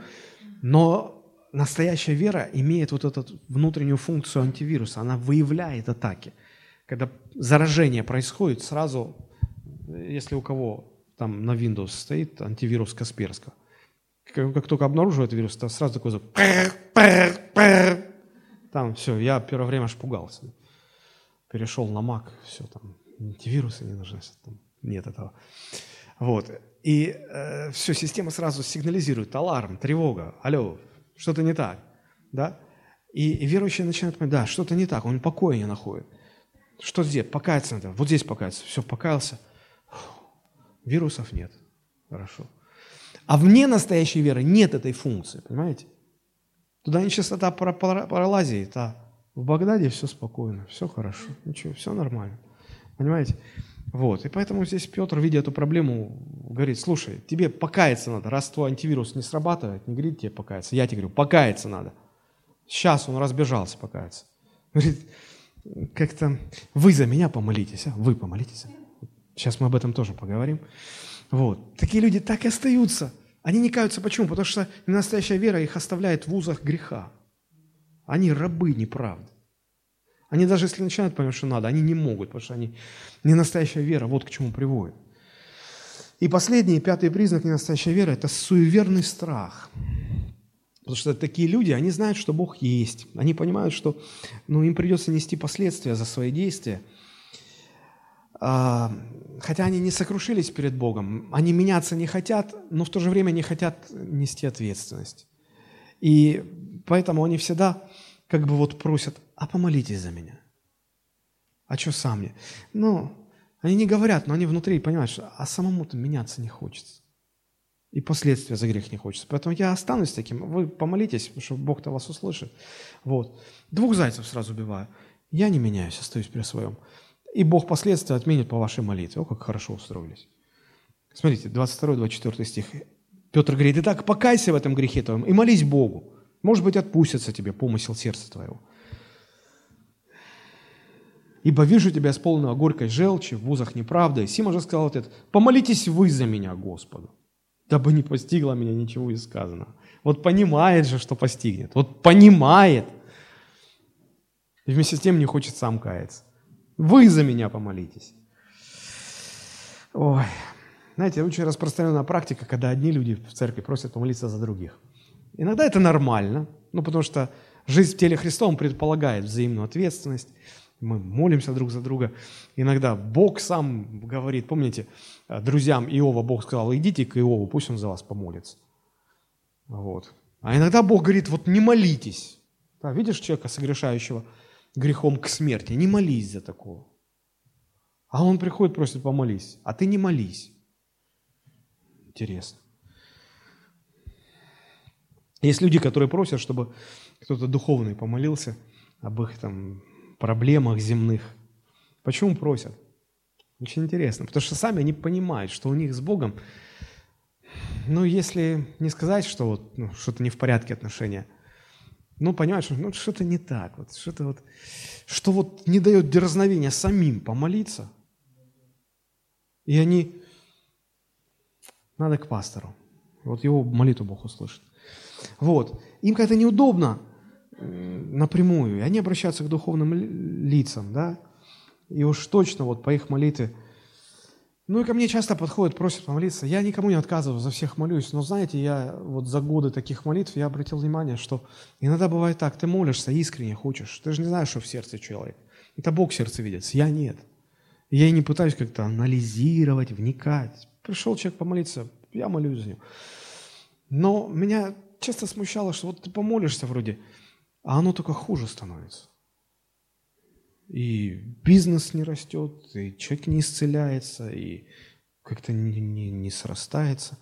Но настоящая вера имеет вот эту внутреннюю функцию антивируса. Она выявляет атаки. Когда заражение происходит, сразу, если у кого там на Windows стоит антивирус Касперского, как, как только обнаруживает вирус, то сразу такой звук. Там все, я первое время аж пугался. Перешел на Mac, все, там антивирусы не нужны, там нет этого. Вот. И э, все, система сразу сигнализирует, аларм, тревога, алло, что-то не так, да? И, и верующий начинает понимать, да, что-то не так, он покоя не находит. Что здесь? Покаяться надо. Вот здесь покаяться. Все, покаялся. Вирусов нет. Хорошо. А вне настоящей веры нет этой функции, понимаете? Туда нечистота пролазит, а в Багдаде все спокойно, все хорошо, ничего, все нормально. Понимаете? Вот. И поэтому здесь Петр, видя эту проблему, говорит, слушай, тебе покаяться надо, раз твой антивирус не срабатывает, не говорит тебе покаяться, я тебе говорю, покаяться надо. Сейчас он разбежался покаяться. Говорит, как-то вы за меня помолитесь, а? вы помолитесь. Сейчас мы об этом тоже поговорим. Вот. Такие люди так и остаются. Они не каются. Почему? Потому что настоящая вера их оставляет в узах греха. Они рабы неправды. Они даже если начинают понимать, что надо, они не могут, потому что они не настоящая вера, вот к чему приводит. И последний, пятый признак ненастоящей веры – это суеверный страх. Потому что такие люди, они знают, что Бог есть. Они понимают, что ну, им придется нести последствия за свои действия. А, хотя они не сокрушились перед Богом, они меняться не хотят, но в то же время не хотят нести ответственность. И поэтому они всегда как бы вот просят, а помолитесь за меня. А что сам мне? Ну, они не говорят, но они внутри понимают, что а самому-то меняться не хочется. И последствия за грех не хочется. Поэтому я останусь таким. Вы помолитесь, потому что Бог-то вас услышит. Вот. Двух зайцев сразу убиваю. Я не меняюсь, остаюсь при своем. И Бог последствия отменит по вашей молитве. О, как хорошо устроились. Смотрите, 22-24 стих. Петр говорит, итак, покайся в этом грехе твоем и молись Богу. Может быть, отпустится тебе помысел сердца твоего. Ибо вижу тебя с полного горькой желчи, в вузах неправды. Сима же сказал ответ, помолитесь вы за меня, Господу, дабы не постигло меня ничего из сказанного. Вот понимает же, что постигнет. Вот понимает. И вместе с тем не хочет сам каяться. Вы за меня помолитесь. Ой. Знаете, очень распространенная практика, когда одни люди в церкви просят помолиться за других – Иногда это нормально, ну, потому что жизнь в теле Христовом предполагает взаимную ответственность. Мы молимся друг за друга. Иногда Бог сам говорит, помните, друзьям Иова Бог сказал, идите к Иову, пусть он за вас помолится. Вот. А иногда Бог говорит, вот не молитесь. Да, видишь человека, согрешающего грехом к смерти, не молись за такого. А он приходит, просит помолись, а ты не молись. Интересно. Есть люди, которые просят, чтобы кто-то духовный помолился об их там проблемах земных. Почему просят? Очень интересно, потому что сами они понимают, что у них с Богом, ну, если не сказать, что вот ну, что-то не в порядке отношения, ну, понимаешь, ну, что-то не так, вот, что-то вот, что вот не дает дерзновения самим помолиться. И они... Надо к пастору. Вот его молитву Бог услышит. Вот. Им как-то неудобно напрямую. И они обращаются к духовным лицам, да. И уж точно вот по их молитве ну и ко мне часто подходят, просят помолиться. Я никому не отказываю, за всех молюсь. Но знаете, я вот за годы таких молитв я обратил внимание, что иногда бывает так, ты молишься, искренне хочешь. Ты же не знаешь, что в сердце человека. Это Бог сердце видит, я нет. Я и не пытаюсь как-то анализировать, вникать. Пришел человек помолиться, я молюсь за него. Но меня часто смущало, что вот ты помолишься вроде, а оно только хуже становится и бизнес не растет, и человек не исцеляется, и как-то не, не, не срастается.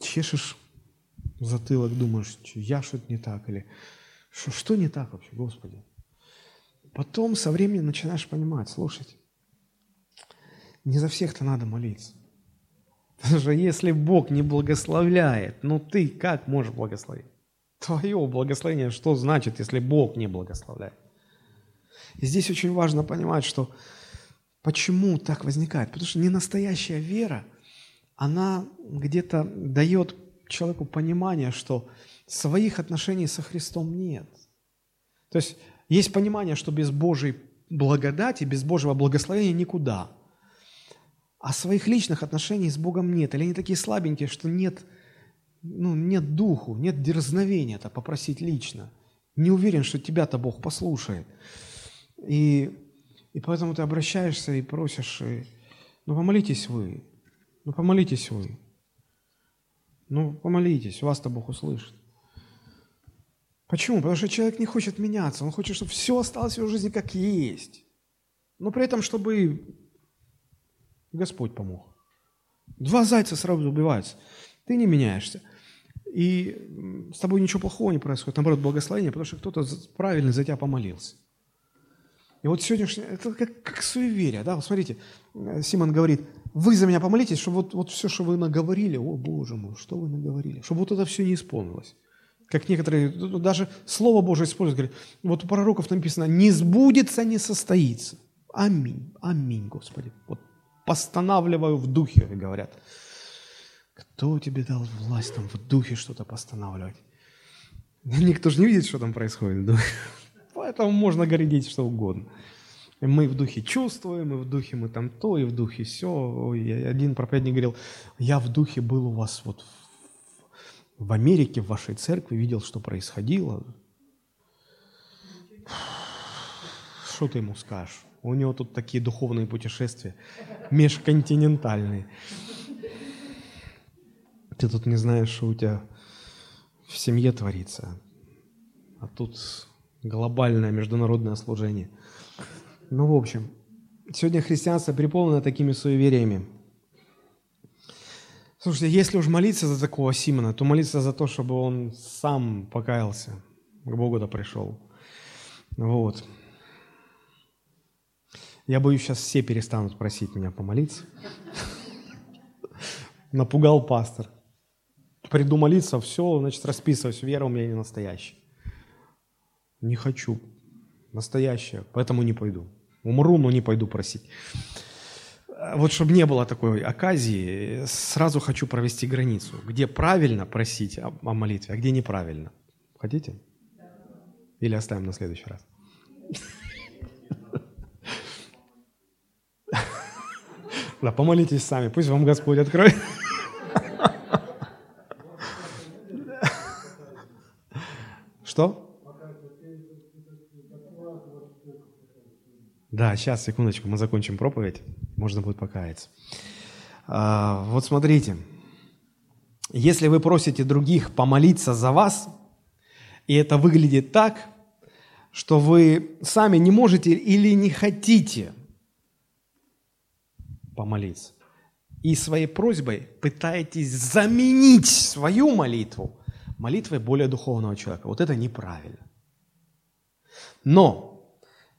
Чешешь затылок, думаешь, я что-то не так, или что, что не так вообще, Господи? Потом со временем начинаешь понимать, слушайте, не за всех-то надо молиться. Потому что если Бог не благословляет, ну ты как можешь благословить? Твое благословение что значит, если Бог не благословляет? И здесь очень важно понимать, что почему так возникает. Потому что ненастоящая вера, она где-то дает человеку понимание, что своих отношений со Христом нет. То есть есть понимание, что без Божьей благодати, без Божьего благословения никуда. А своих личных отношений с Богом нет. Или они такие слабенькие, что нет, ну, нет духу, нет дерзновения это попросить лично. Не уверен, что тебя-то Бог послушает. И, и поэтому ты обращаешься и просишь, и, ну помолитесь вы, ну помолитесь вы. Ну помолитесь, вас-то Бог услышит. Почему? Потому что человек не хочет меняться, он хочет, чтобы все осталось в его жизни как есть. Но при этом, чтобы Господь помог. Два зайца сразу убиваются. Ты не меняешься. И с тобой ничего плохого не происходит. Наоборот, благословение, потому что кто-то правильно за тебя помолился. И вот сегодняшнее, это как, как суеверие, да, вот смотрите, э, Симон говорит, вы за меня помолитесь, чтобы вот, вот все, что вы наговорили, о, Боже мой, что вы наговорили, чтобы вот это все не исполнилось. Как некоторые, даже Слово Божие используют, говорят, вот у пророков написано, не сбудется, не состоится. Аминь, аминь, Господи. Вот постанавливаю в духе, говорят. Кто тебе дал власть там в духе что-то постанавливать? Никто же не видит, что там происходит. Да? Поэтому можно гордить что угодно. Мы в духе чувствуем, и в духе мы там то, и в духе все. Один проповедник говорил, я в духе был у вас вот в, в Америке, в вашей церкви, видел, что происходило. Что ты ему скажешь? У него тут такие духовные путешествия, межконтинентальные. Ты тут не знаешь, что у тебя в семье творится. А тут глобальное международное служение. Ну, в общем, сегодня христианство переполнено такими суевериями. Слушайте, если уж молиться за такого Симона, то молиться за то, чтобы он сам покаялся, к Богу-то пришел. Вот. Я боюсь, сейчас все перестанут просить меня помолиться. Напугал пастор. Приду молиться, все, значит, расписываюсь. Вера у меня не настоящая. Не хочу. Настоящее. Поэтому не пойду. Умру, но не пойду просить. Вот чтобы не было такой оказии, сразу хочу провести границу. Где правильно просить о, о молитве, а где неправильно. Хотите? Или оставим на следующий раз? Да, помолитесь сами, пусть вам Господь откроет. Что? Да, сейчас, секундочку, мы закончим проповедь, можно будет покаяться. А, вот смотрите, если вы просите других помолиться за вас, и это выглядит так, что вы сами не можете или не хотите помолиться, и своей просьбой пытаетесь заменить свою молитву молитвой более духовного человека. Вот это неправильно. Но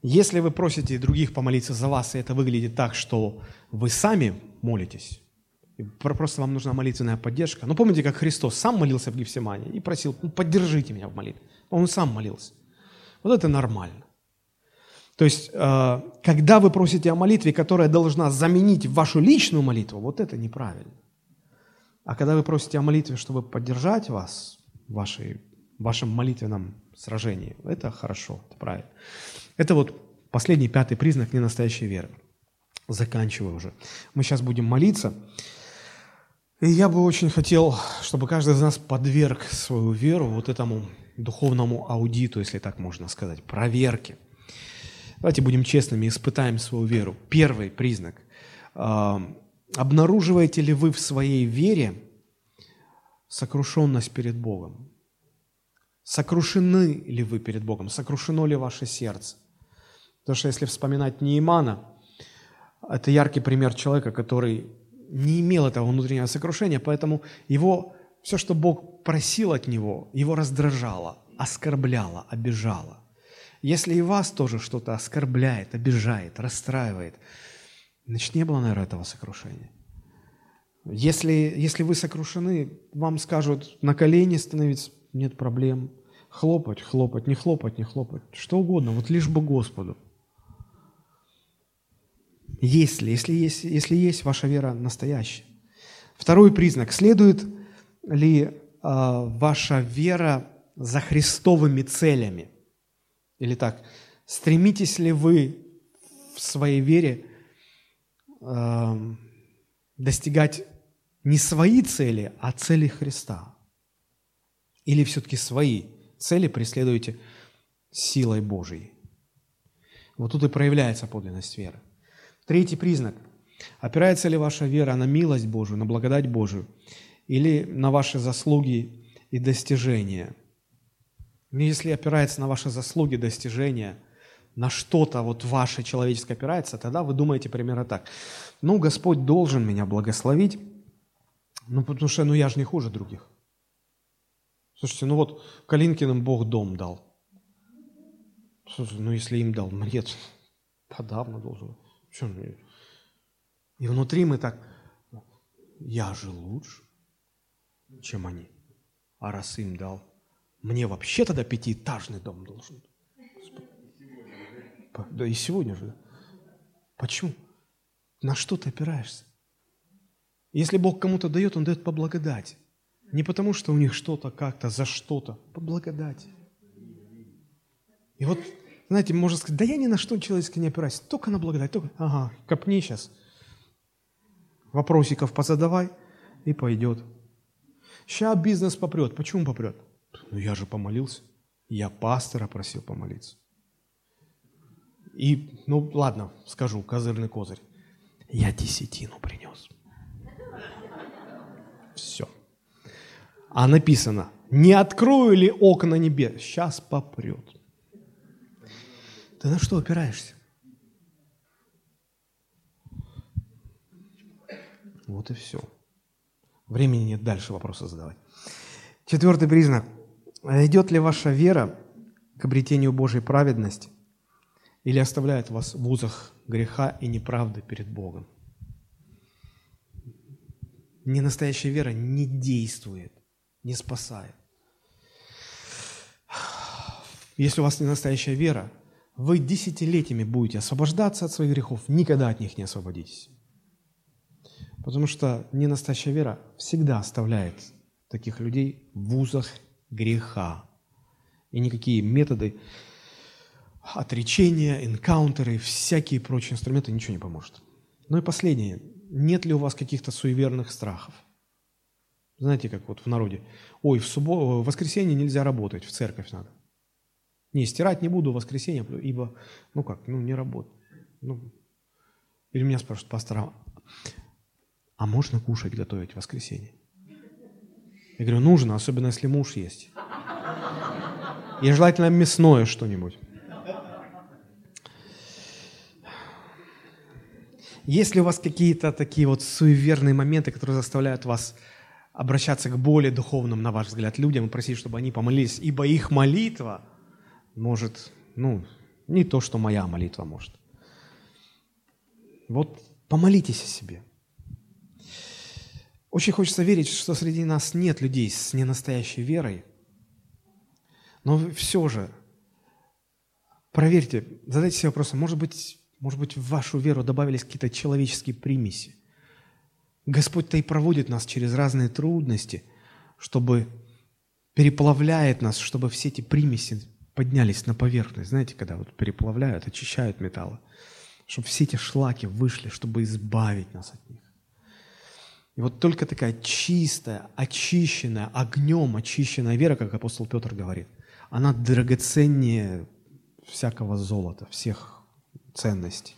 если вы просите других помолиться за вас, и это выглядит так, что вы сами молитесь, просто вам нужна молитвенная поддержка. Ну, помните, как Христос сам молился в Гефсимане и просил, ну, поддержите меня в молитве. Он сам молился. Вот это нормально. То есть, э, когда вы просите о молитве, которая должна заменить вашу личную молитву, вот это неправильно. А когда вы просите о молитве, чтобы поддержать вас в вашем молитвенном сражении, это хорошо, это правильно. Это вот последний, пятый признак ненастоящей веры. Заканчиваю уже. Мы сейчас будем молиться. И я бы очень хотел, чтобы каждый из нас подверг свою веру вот этому духовному аудиту, если так можно сказать, проверке. Давайте будем честными, испытаем свою веру. Первый признак. А, обнаруживаете ли вы в своей вере сокрушенность перед Богом? Сокрушены ли вы перед Богом? Сокрушено ли ваше сердце? Потому что если вспоминать Неимана, это яркий пример человека, который не имел этого внутреннего сокрушения, поэтому его, все, что Бог просил от него, его раздражало, оскорбляло, обижало. Если и вас тоже что-то оскорбляет, обижает, расстраивает, значит, не было, наверное, этого сокрушения. Если, если вы сокрушены, вам скажут на колени становиться, нет проблем. Хлопать, хлопать, не хлопать, не хлопать. Что угодно, вот лишь бы Господу. Если, если есть, если есть ваша вера настоящая. Второй признак. Следует ли э, ваша вера за христовыми целями? Или так, стремитесь ли вы в своей вере э, достигать не свои цели, а цели Христа? Или все-таки свои цели преследуете силой Божией? Вот тут и проявляется подлинность веры. Третий признак. Опирается ли ваша вера на милость Божию, на благодать Божию, или на ваши заслуги и достижения? Если опирается на ваши заслуги, достижения, на что-то вот ваше человеческое опирается, тогда вы думаете примерно так. Ну, Господь должен меня благословить, ну, потому что ну, я же не хуже других. Слушайте, ну вот Калинкиным Бог дом дал. Слушайте, ну если им дал, мне подавно должен. И внутри мы так, я же лучше, чем они. А раз им дал, мне вообще тогда пятиэтажный дом должен. Да и сегодня же. Почему? На что ты опираешься? Если Бог кому-то дает, Он дает по благодати. Не потому, что у них что-то как-то, за что-то, по благодати. И вот знаете, можно сказать, да я ни на что человеческое не опираюсь, только на благодать, только, ага, копни сейчас, вопросиков позадавай, и пойдет. Сейчас бизнес попрет. Почему попрет? Ну, я же помолился. Я пастора просил помолиться. И, ну, ладно, скажу, козырный козырь. Я десятину принес. Все. А написано, не открою ли окна небес? Сейчас попрет. Ты на что опираешься? Вот и все. Времени нет дальше вопросы задавать. Четвертый признак. Идет ли ваша вера к обретению Божьей праведности или оставляет вас в узах греха и неправды перед Богом? Ненастоящая вера не действует, не спасает. Если у вас не настоящая вера, вы десятилетиями будете освобождаться от своих грехов, никогда от них не освободитесь. Потому что ненастоящая вера всегда оставляет таких людей в узах греха. И никакие методы отречения, энкаунтеры, всякие прочие инструменты ничего не поможет. Ну и последнее. Нет ли у вас каких-то суеверных страхов? Знаете, как вот в народе. Ой, в, субботу, в воскресенье нельзя работать, в церковь надо. Не, стирать не буду в воскресенье, ибо, ну как, ну не работает. Ну, или меня спрашивают, пастор, а, можно кушать, готовить в воскресенье? Я говорю, нужно, особенно если муж есть. И желательно мясное что-нибудь. Есть ли у вас какие-то такие вот суеверные моменты, которые заставляют вас обращаться к более духовным, на ваш взгляд, людям и просить, чтобы они помолились, ибо их молитва – может, ну, не то, что моя молитва может. Вот помолитесь о себе. Очень хочется верить, что среди нас нет людей с ненастоящей верой, но все же Проверьте, задайте себе вопрос, может быть, может быть, в вашу веру добавились какие-то человеческие примеси. Господь-то и проводит нас через разные трудности, чтобы переплавляет нас, чтобы все эти примеси поднялись на поверхность. Знаете, когда вот переплавляют, очищают металлы, чтобы все эти шлаки вышли, чтобы избавить нас от них. И вот только такая чистая, очищенная, огнем очищенная вера, как апостол Петр говорит, она драгоценнее всякого золота, всех ценностей.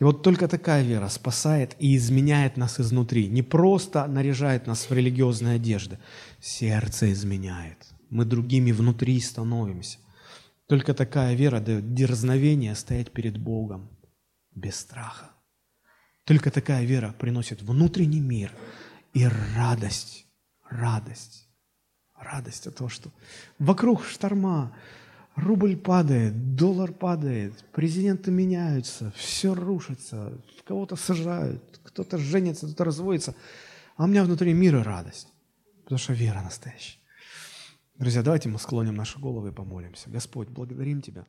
И вот только такая вера спасает и изменяет нас изнутри. Не просто наряжает нас в религиозные одежды. Сердце изменяет. Мы другими внутри становимся. Только такая вера дает дерзновение стоять перед Богом без страха. Только такая вера приносит внутренний мир и радость, радость, радость от того, что вокруг шторма, рубль падает, доллар падает, президенты меняются, все рушится, кого-то сажают, кто-то женится, кто-то разводится, а у меня внутри мир и радость, потому что вера настоящая. Друзья, давайте мы склоним наши головы и помолимся. Господь, благодарим Тебя.